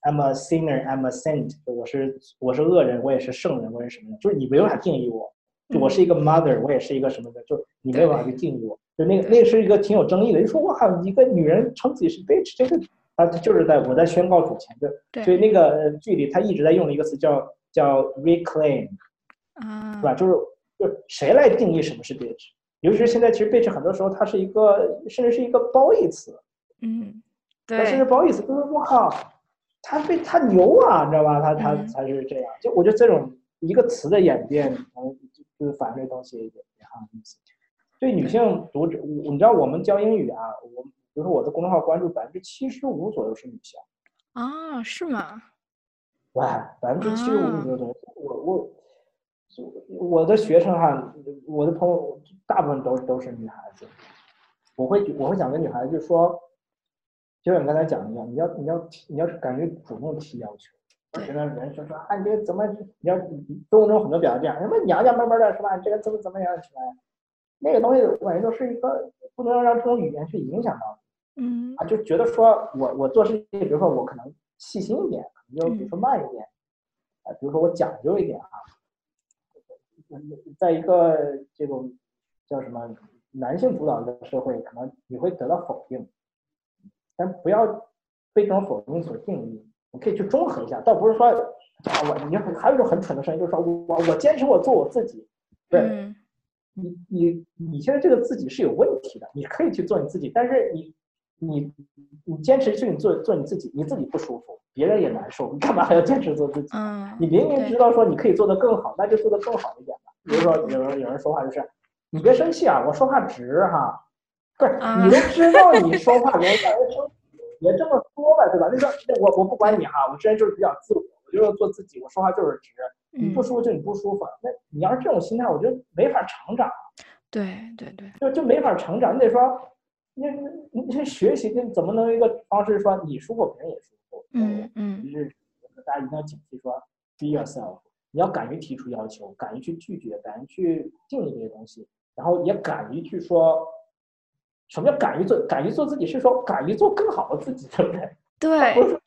I'm a sinner，I'm a saint，我是我是恶人，我也是圣人，我是什么的，就是你没办法定义我，就我是一个 mother，我也是一个什么的，就你没有办法去定义我，就那个那个是一个挺有争议的，就说哇，一个女人称自己是 bitch，这个。他就是在我在宣告主权，的所以那个剧里他一直在用一个词叫叫 reclaim，啊，是吧？就是就谁来定义什么是 bitch？尤其是现在，其实 bitch 很多时候它是一个甚至是一个褒义词，嗯，对，甚至褒义词，就是我靠，他被他牛啊，你知道吧？他他才是这样。就我觉得这种一个词的演变，嗯，就是反正这东西也也很有意思。对女性读者，你知道我们教英语啊，我。比如说我的公众号关注百分之七十五左右是女性，啊，是吗？哇，百分之七十五左右，我我我的学生哈，我的朋友大部分都都是女孩子。我会我会想跟女孩子说，就像你刚才讲一样，你要你要提你要敢于主动提要求。现在人说说啊，你这怎么你要中国中很多表达这样，什么娘娘们们的是吧？这个怎么怎么样起来？那个东西我感觉就是一个不能让这种语言去影响到。嗯。啊，就觉得说我我做事情，比如说我可能细心一点，可能就比如说慢一点，啊，比如说我讲究一点啊，在一个这种叫什么男性主导的社会，可能你会得到否定，但不要被这种否定所定义，你可以去中和一下，倒不是说啊我你还有一种很蠢的声音，就是说我我坚持我做我自己，对，你你你现在这个自己是有问题的，你可以去做你自己，但是你。你你坚持去你做做你自己，你自己不舒服，别人也难受，你干嘛还要坚持做自己？嗯，你明明知道说你可以做得更好，那就做得更好一点吧。比如说有人有人说话就是，你别生气啊，我说话直哈，不是你都知道你说话别人让人生气，别这么说呗，对吧？那说我我不管你哈，我这人就是比较自我，我就是做自己，我说话就是直，你不舒服就你不舒服，那你要是这种心态，我觉得没法成长。对对对，就就没法成长，你得说。你你你学习，你怎么能一个方式说你舒服，别人也舒服？嗯嗯。就是大家一定要警惕说，be yourself。你要敢于提出要求，敢于去拒绝，敢于去定义这些东西，然后也敢于去说，什么叫敢于做？敢于做自己是说敢于做更好的自己，对不对？对。不是说，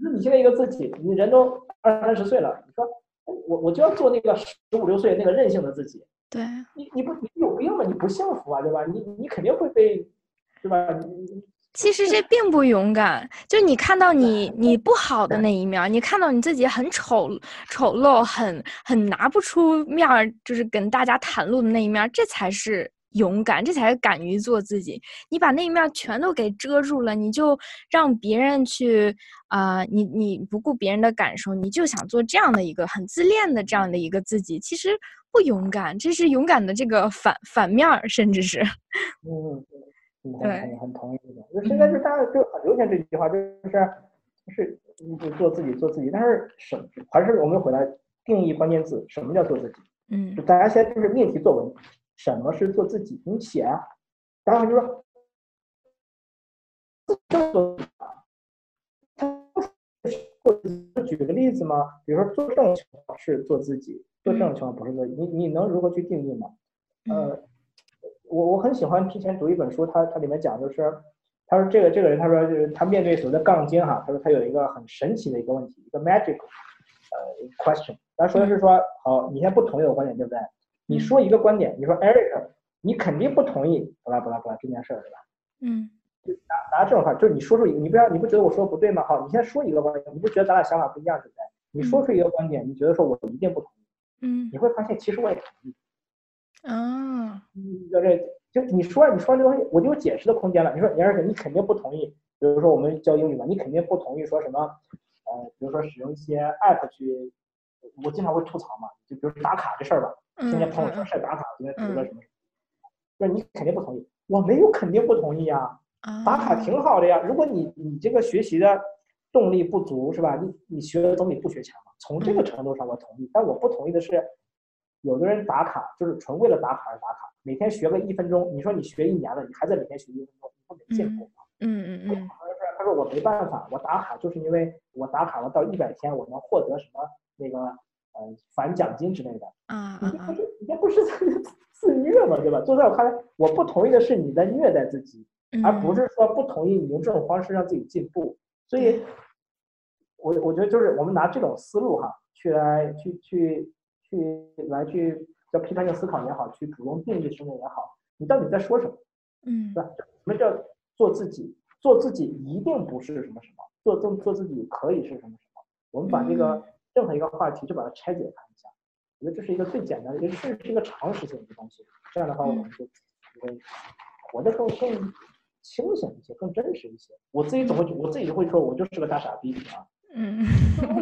那你现在一个自己，你人都二三十岁了，你说我我就要做那个十五六岁那个任性的自己。对。你你不你有病吗？你不幸福啊，对吧？你你肯定会被。是吧？其实这并不勇敢，就你看到你你不好的那一面，你看到你自己很丑丑陋、很很拿不出面儿，就是跟大家袒露的那一面，这才是勇敢，这才是敢于做自己。你把那一面全都给遮住了，你就让别人去啊，你你不顾别人的感受，你就想做这样的一个很自恋的这样的一个自己，其实不勇敢，这是勇敢的这个反反面儿，甚至是。嗯，对，很很同意这个。就现在就大家就很流行这句话，就是就是就做自己做自己，但是什还是我们回来定义关键字，什么叫做自己？嗯，就大家现在就是命题作文。什么是做自己？你写啊，然后就说，做举个例子吗？比如说做这种情况是做自己，做这种情况不是做。你你能如何去定义吗？呃，我我很喜欢之前读一本书，它它里面讲就是，他说这个这个人他说就是他面对所谓的杠精哈，他说他有一个很神奇的一个问题，一个 magic 呃 question，他说的是说，好，你现在不同意我观点对不对？你说一个观点，你说 Eric，你肯定不同意，巴拉巴拉巴拉这件事儿，对吧？嗯，就拿拿这种话，就是你说出一个，你不要，你不觉得我说的不对吗？好，你先说一个观点，你不觉得咱俩想法不一样，对不对？你说出一个观点，你觉得说我一定不同意，嗯，你会发现其实我也同意。啊，你在这就你说你说这东西，我就有解释的空间了。你说 Eric，你肯定不同意，比如说我们教英语嘛，你肯定不同意说什么，呃，比如说使用一些 app 去，我经常会吐槽嘛，就比如打卡这事儿吧。今天朋友圈晒打卡，今天读了什么？那你肯定不同意。我没有肯定不同意呀，打卡挺好的呀。如果你你这个学习的动力不足是吧？你你学的总比不学强嘛。从这个程度上我同意，但我不同意的是，有的人打卡就是纯为了打卡而打卡，每天学个一分钟。你说你学一年了，你还在每天学一分钟，你不没进步吗？嗯嗯嗯。他说我没办法，我打卡就是因为我打卡了到一百天，我能获得什么那个。呃，返奖金之类的，啊你这不是你这不是在 自虐吗？对吧？就在我看来，我不同意的是你在虐待自己，而不是说不同意你用这种方式让自己进步。所以，我我觉得就是我们拿这种思路哈，去来去去去来去叫批判性思考也好，去主动定义生命也好，你到底在说什么？嗯，对吧？什么叫做自己？做自己一定不是什么什么，做做做自己可以是什么什么？我们把这个。任何一个话题就把它拆解看一下，我觉得这是一个最简单的，也是是一个常识性的东西。这样的话，我们就会活得更更清醒一些，更真实一些。我自己总会，我自己就会说，我就是个大傻逼啊。嗯，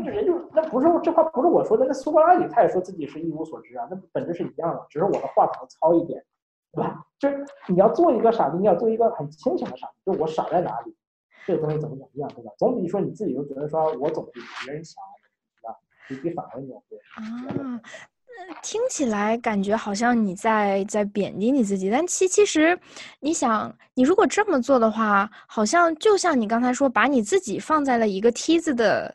这人就那不是这话不是我说的，那苏格拉底他也说自己是一无所知啊，那本质是一样的，只是我的话可能糙一点，对吧？就是你要做一个傻逼，你要做一个很清醒的傻逼，就我傻在哪里，这个东西怎么怎么样，对吧？总比说你自己就觉得说我总比别人强。啊，听起来感觉好像你在在贬低你自己，但其其实，你想，你如果这么做的话，好像就像你刚才说，把你自己放在了一个梯子的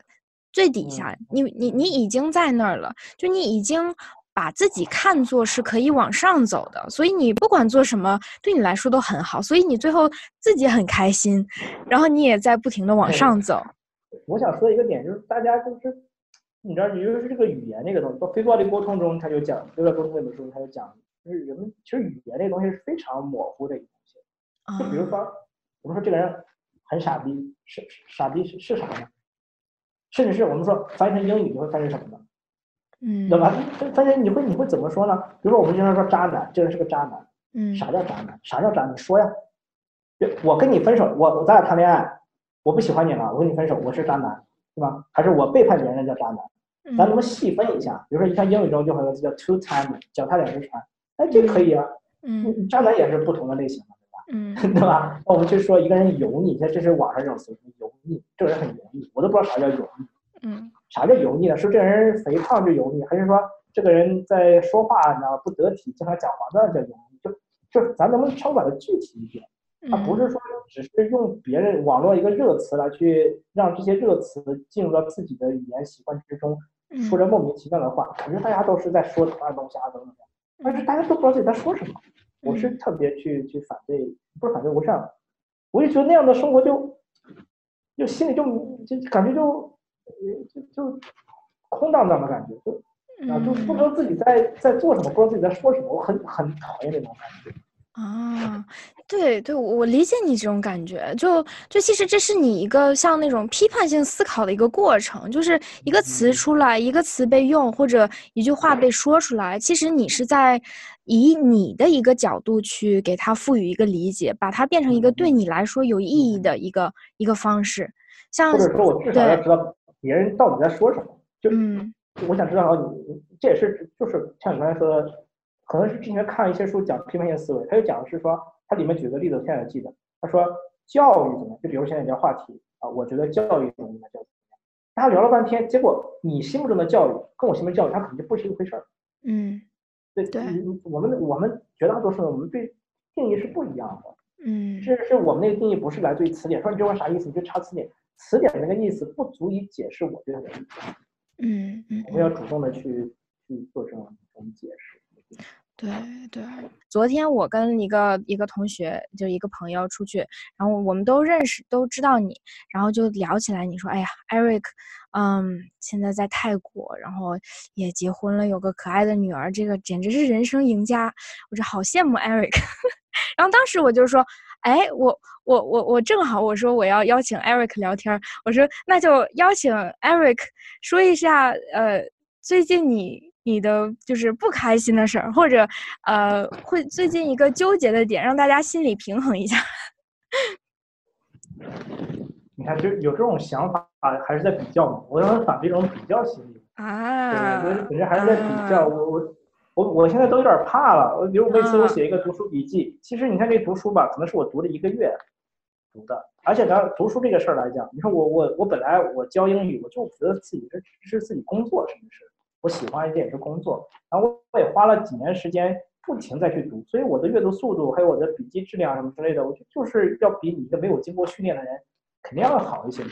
最底下，你你你已经在那儿了，就你已经把自己看作是可以往上走的，所以你不管做什么，对你来说都很好，所以你最后自己很开心，然后你也在不停的往上走。我想说一个点，就是大家就是。你知道，也就是这个语言这个东西，到非暴力沟通中，他就讲非暴力沟通那本书，他就讲，就是人们其实语言这个东西是非常模糊的一个东西。就比如说，我们说这个人很傻逼，是傻逼是是啥呢？甚至是我们说翻译成英语，你会翻译成什么呢？嗯，对吧？翻译你会你会怎么说呢？比如说我们经常说渣男，这个人是个渣男。嗯，啥叫渣男？啥叫渣？你说呀。我跟你分手，我咱俩谈恋爱，我不喜欢你了，我跟你分手，我是渣男，对吧？还是我背叛别人叫渣男？咱能不能细分一下？比如说，你看英语中就会有个词叫 two time，脚踏两只船，哎，这可以啊。嗯，渣男也是不同的类型的，对吧？嗯，对吧？那我们就说一个人油腻，像这是网上这种词，油腻，这个人很油腻，我都不知道啥叫油腻。嗯，啥叫油腻呢？是这人肥胖就油腻，还是说这个人在说话你知道不得体，经常讲黄段叫油腻？就就咱能不能稍微把它具体一点？他不是说只是用别人网络一个热词来去让这些热词进入到自己的语言习惯之中。说着莫名其妙的话，感觉大家都是在说同样东西啊，怎么怎么样？但是大家都不知道自己在说什么。我是特别去去反对，不是反对，我想，我就觉得那样的生活就，就心里就就感觉就，就就空荡荡的感觉，就啊，就不知道自己在在做什么，不知道自己在说什么，我很很讨厌那种感觉。啊，对对，我我理解你这种感觉，就就其实这是你一个像那种批判性思考的一个过程，就是一个词出来，一个词被用，或者一句话被说出来，其实你是在以你的一个角度去给它赋予一个理解，把它变成一个对你来说有意义的一个一个方式，像或者说我至少要知道别人到底在说什么，就嗯。我想知道你，这也是就是像你刚才说的。可能是之前看一些书讲批判性思维，他就讲的是说，他里面举个例子，我现在记得，他说教育怎么，就比如现在聊话题啊，我觉得教育怎么怎么教大家聊了半天，结果你心目中的教育跟我心目中教育，它可能就不是一回事儿。嗯，对对，我们我们绝大多数人，我们对定义是不一样的。嗯，是是我们那个定义不是来自于词典，说你这话啥意思，你就查词典，词典那个意思不足以解释我对它的理解。嗯嗯，我们要主动的去去做这种这种解释。对对，昨天我跟一个一个同学，就一个朋友出去，然后我们都认识，都知道你，然后就聊起来。你说，哎呀，Eric，嗯，现在在泰国，然后也结婚了，有个可爱的女儿，这个简直是人生赢家。我就好羡慕 Eric。然后当时我就说，哎，我我我我正好，我说我要邀请 Eric 聊天，我说那就邀请 Eric 说一下，呃，最近你。你的就是不开心的事儿，或者呃，会最近一个纠结的点，让大家心里平衡一下。你看，就有这种想法，还是在比较嘛？我很反对这种比较心理啊。对，本身还是在比较。我我我我现在都有点怕了。我比如每次我写一个读书笔记，其实你看这读书吧，可能是我读了一个月读的，而且呢，读书这个事儿来讲，你说我我我本来我教英语，我就觉得自己这是自己工作，是不是？我喜欢这也是工作，然后我也花了几年时间不停再去读，所以我的阅读速度还有我的笔记质量什么之类的，我觉得就是要比你一个没有经过训练的人肯定要好一些，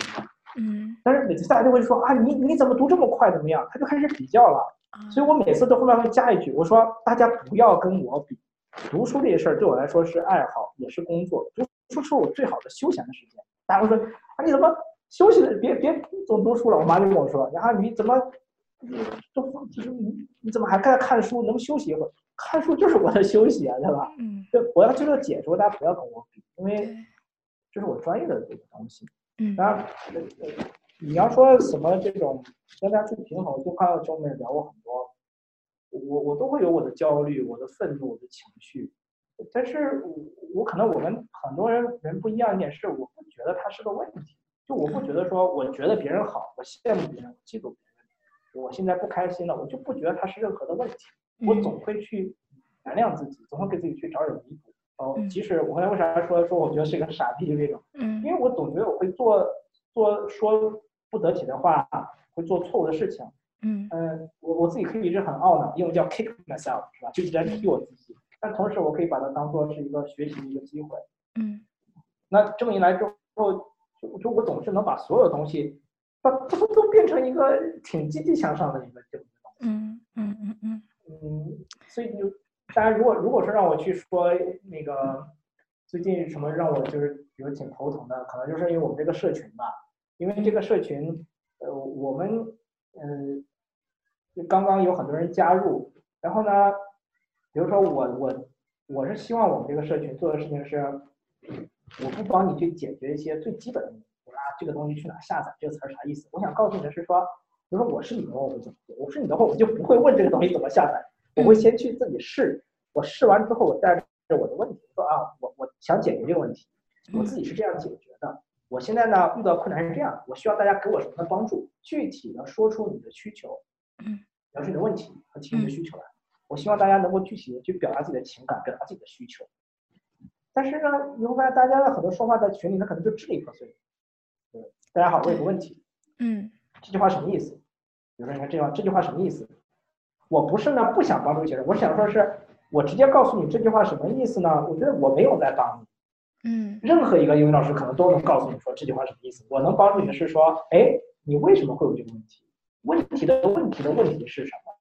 嗯。但是每次大家就会说啊，你你怎么读这么快，怎么样？他就开始比较了，所以我每次都后面会加一句，我说大家不要跟我比，读书这些事儿对我来说是爱好，也是工作，读书是我最好的休闲的时间。大家会说啊，你怎么休息的？别别总读书了。我妈就跟我说，啊，你怎么？都就是你你怎么还在看书？能休息一会儿？看书就是我的休息啊，对吧？嗯。对，我要这个解说，大家不要跟我比，因为这是我专业的这个东西。嗯。当然，你要说什么这种跟大家去平衡，就看到中面聊过很多，我我都会有我的焦虑、我的愤怒、我的情绪，但是我我可能我们很多人人不一样一点是，我不觉得它是个问题，就我不觉得说我觉得别人好，我羡慕别人，我嫉妒别人。我现在不开心了，我就不觉得它是任何的问题，我总会去原谅自己，总会给自己去找点弥补。哦，即使我刚才为啥说说我觉得是一个傻逼就这种，嗯，因为我总觉得我会做做说不得体的话，会做错误的事情，嗯嗯，我我自己可以一直很懊恼，英文叫 kick myself 是吧？就一直在踢我自己，但同时我可以把它当做是一个学习的一个机会，嗯，那这么一来之后，就就我总是能把所有东西。把都都变成一个挺积极向上的一个这么一个东西。嗯嗯嗯嗯嗯，所以就大家如果如果说让我去说那个最近什么让我就是比如挺头疼的，可能就是因为我们这个社群吧，因为这个社群，呃，我们嗯，就刚刚有很多人加入，然后呢，比如说我我我是希望我们这个社群做的事情是，我不帮你去解决一些最基本的。这个东西去哪下载？这个词儿啥意思？我想告诉你的是说，比如说我是你的话，我会怎么做？我是你的话，我就不会问这个东西怎么下载，我会先去自己试。我试完之后，我带着我的问题说啊，我我想解决这个问题，我自己是这样解决的。我现在呢遇到困难是这样，我需要大家给我什么的帮助？具体的说出你的需求，嗯，描述你的问题和提出你的需求来。我希望大家能够具体的去表达自己的情感，表达自己的需求。但是呢，你会发现大家的很多说话在群里，他可能就支离破碎。大家好，我有个问题。嗯，这句话什么意思？比如说，你看这句话，这句话什么意思？我不是呢不想帮助一些人，我想说是我直接告诉你这句话什么意思呢？我觉得我没有在帮你。嗯，任何一个英语老师可能都能告诉你说这句话什么意思。我能帮助你的是说，哎，你为什么会有这个问题？问题的问题的问题是什么？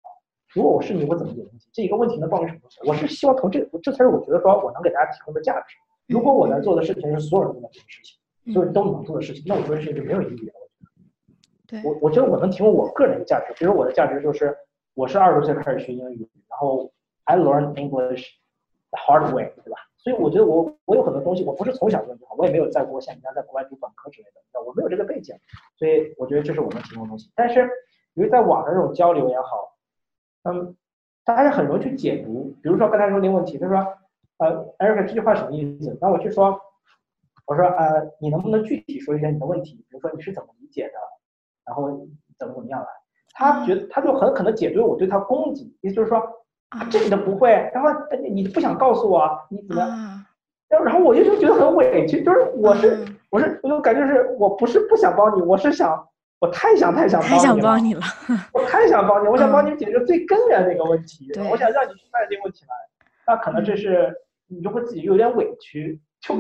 如果我是你，我怎么解决问题？这一个问题能帮助什么东西？我是希望从这这才是我觉得说我能给大家提供的价值。如果我在做的事情是所有人都在做的事情。所有人都能做的事情，那我做的事情就没有意义了。对，我我觉得我能提供我个人的价值，比如我的价值就是，我是二十多岁开始学英语，然后 I learn English the hard way，对吧？所以我觉得我我有很多东西，我不是从小就好，我也没有在国像人家在国外读本科之类的，我没有这个背景，所以我觉得这是我能提供的东西。但是由于在网上这种交流也好，嗯，大家很容易去解读。比如说刚才说那个问题，他说，呃，Eric 这句话什么意思？那我去说，我说，呃，你能不能具体说一下你的问题？比如说你是怎么理解的，然后怎么怎么样的？他觉得他就很可能解读我对他攻击，意思就是说。啊，这你都不会，然后你你不想告诉我，你怎么？然后然后我就就觉得很委屈，就是我是我是我就感觉是我不是不想帮你，我是想我太想太想太想帮你了，我太想帮你，我想帮你解决最根源的一个问题，我想让你明白这个问题来，那可能这是你就会自己有点委屈，就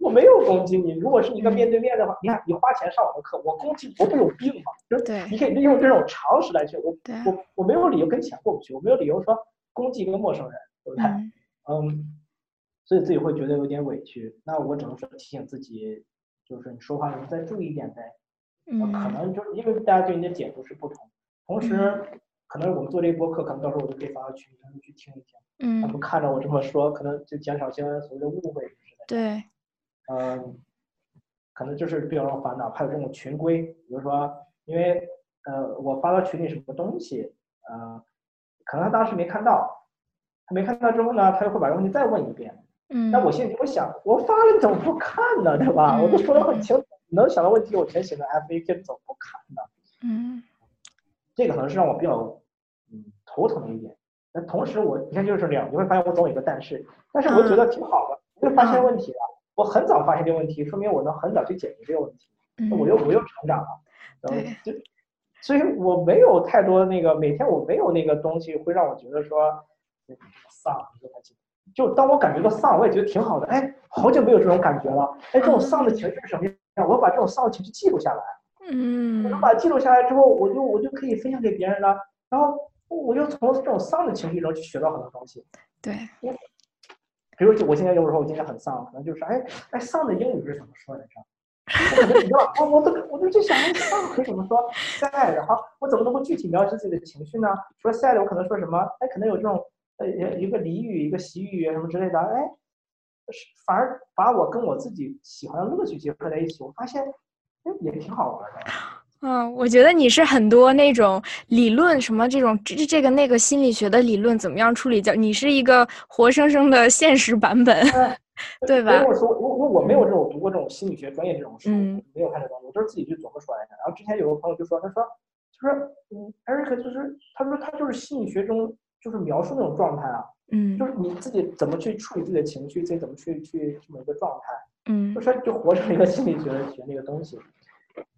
我没有攻击你，如果是一个面对面的话，你看你花钱上我的课，我攻击我不有病吗？就是你可以利用这种常识来去，我我我没有理由跟钱过不去，我没有理由说。攻击一个陌生人，对不对？嗯，所以自己会觉得有点委屈。那我只能说提醒自己，就是你说话能再注意一点呗。嗯，可能就是因为大家对你的解读是不同，同时可能我们做这一播客，可能到时候我就可以发到群里，让去听一听。嗯，他们看着我这么说，可能就减少些所谓的误会。对。嗯，可能就是比较烦恼，还有这种群规，比如说，因为呃，我发到群里什么东西，呃。可能他当时没看到，他没看到之后呢，他就会把这个问题再问一遍。嗯。那我心里我想，我发了你怎么不看呢？对吧？我都说的很清楚，能想到问题我全写在 F A Q，怎么不看呢？嗯。这个可能是让我比较嗯头疼的一点。那同时我你看就是这样，你会发现我总有一个但是，但是我觉得挺好的，我就发现问题了。我很早发现这个问题，说明我能很早去解决这个问题。嗯。我又我又成长了。对。就。所以我没有太多那个，每天我没有那个东西会让我觉得说丧，就当我感觉到丧，我也觉得挺好的。哎，好久没有这种感觉了。哎，这种丧的情绪是什么样？我把这种丧的情绪记录下来。嗯。我能把它记录下来之后，我就我就可以分享给别人了。然后我就从这种丧的情绪中去学到很多东西。对。比如我现在有时候我今天很丧，可能就是哎哎丧的英语是怎么说来着？我我都我就在想，丧可以怎么说 sad？然后我怎么能够具体描述自己的情绪呢？说 sad，我可能说什么？哎，可能有这种呃一个俚语、一个习语什么之类的。哎，反而把我跟我自己喜欢的乐趣结合在一起，我发现哎也挺好玩的。嗯，我觉得你是很多那种理论什么这种这这个那个心理学的理论怎么样处理？叫你是一个活生生的现实版本。对吧？因为我说，我我我没有这种读过这种心理学专业这种书，没有看这东西，我就是自己去琢磨出来的。然后之前有个朋友就说，他说，就说，嗯，Eric 就是，他说他就是心理学中就是描述那种状态啊，嗯，就是你自己怎么去处理自己的情绪，自己怎么去去这么一个状态，嗯，就说就活成一个心理学学那个东西，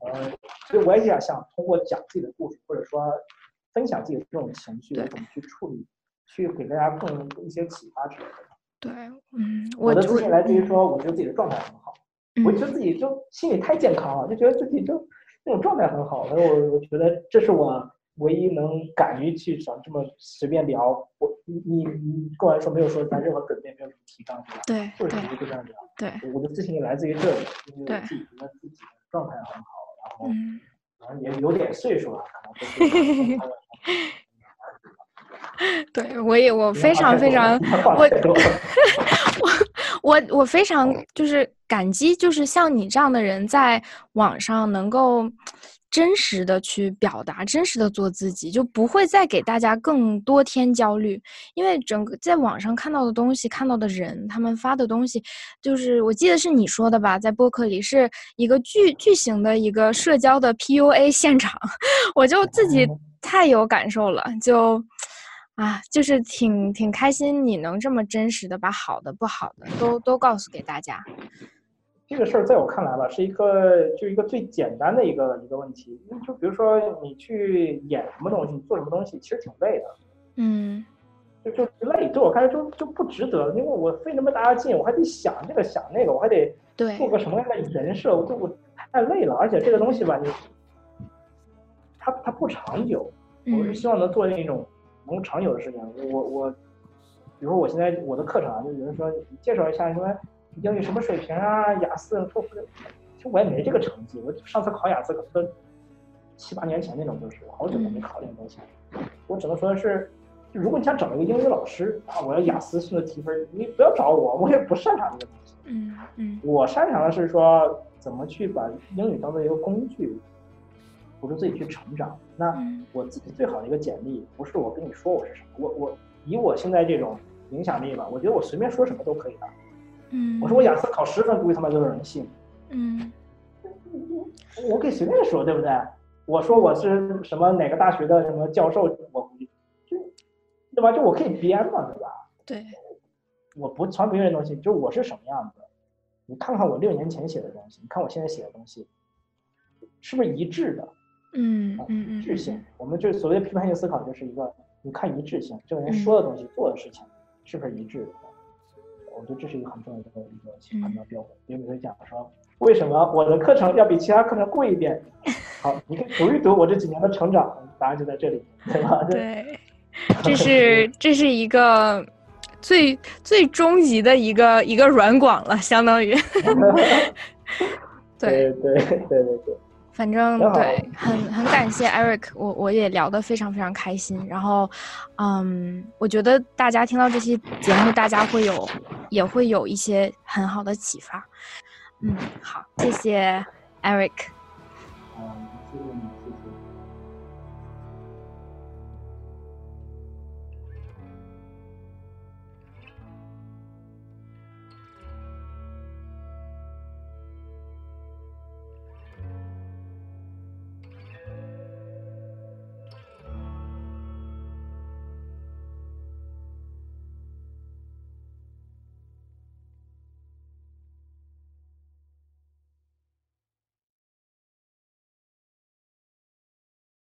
呃，所以我也想想通过讲自己的故事，或者说分享自己的这种情绪，怎么去处理，去给大家更一些启发之类的。对，嗯，我的自信来自于说，我觉得自己的状态很好，我觉得自己就心里太健康了，就觉得自己就那种状态很好。所以我我觉得这是我唯一能敢于去想这么随便聊。我你你你跟我来说没有说咱任何准备，没有什么提纲，是吧？对，就是直接就这样聊。对，我的自信来自于这里，因为自己觉得自己的状态很好，然后可能也有点岁数了，可能。对，我也我非常非常我 我我我非常就是感激，就是像你这样的人在网上能够真实的去表达，真实的做自己，就不会再给大家更多添焦虑。因为整个在网上看到的东西，看到的人，他们发的东西，就是我记得是你说的吧，在播客里是一个巨巨型的一个社交的 PUA 现场，我就自己太有感受了，就。啊，就是挺挺开心，你能这么真实的把好的、不好的都都告诉给大家。这个事儿在我看来吧，是一个就一个最简单的一个一个问题。就比如说你去演什么东西，做什么东西，其实挺累的。嗯。就就累，对我看来就就不值得，因为我费那么大劲，我还得想这个想那个，我还得做个什么样的人设，我就我太累了。而且这个东西吧，你它它不长久。我是希望能做那种。能长久的事情，我我，比如说我现在我的课程啊，就有人说介绍一下，什么英语什么水平啊，雅思、托福，其实我也没这个成绩。我上次考雅思可能七八年前那种，就是好久都没考这种东西。我只能说的是，如果你想找一个英语老师啊，我要雅思性的提分，你不要找我，我也不擅长这个东西。嗯嗯我擅长的是说怎么去把英语当做一个工具，辅助自己去成长。那嗯我自己最好的一个简历，不是我跟你说我是什么，我我以我现在这种影响力吧，我觉得我随便说什么都可以的。嗯，我说我雅思考十分，估计他妈都有人信。嗯我可以随便说，对不对？我说我是什么哪个大学的什么教授，我估计就对吧？就我可以编嘛，对吧？对，我不传别人的东西，就是我是什么样子。你看看我六年前写的东西，你看我现在写的东西，是不是一致的？嗯嗯嗯一致性，我们就是所谓的批判性思考，就是一个你看一致性，这个人说的东西、做的事情是不是一致的？我觉得这是一个很重要的一个判断标准。比如你会讲说，为什么我的课程要比其他课程贵一点？好，你可以读一读我这几年的成长，答案就在这里，对吧？对，这是这是一个最最终极的一个一个软广了，相当于。对，对对对对对，反正对，很很感谢 Eric，我我也聊得非常非常开心。然后，嗯，我觉得大家听到这期节目，大家会有也会有一些很好的启发。嗯，好，谢谢 Eric。嗯，谢谢你。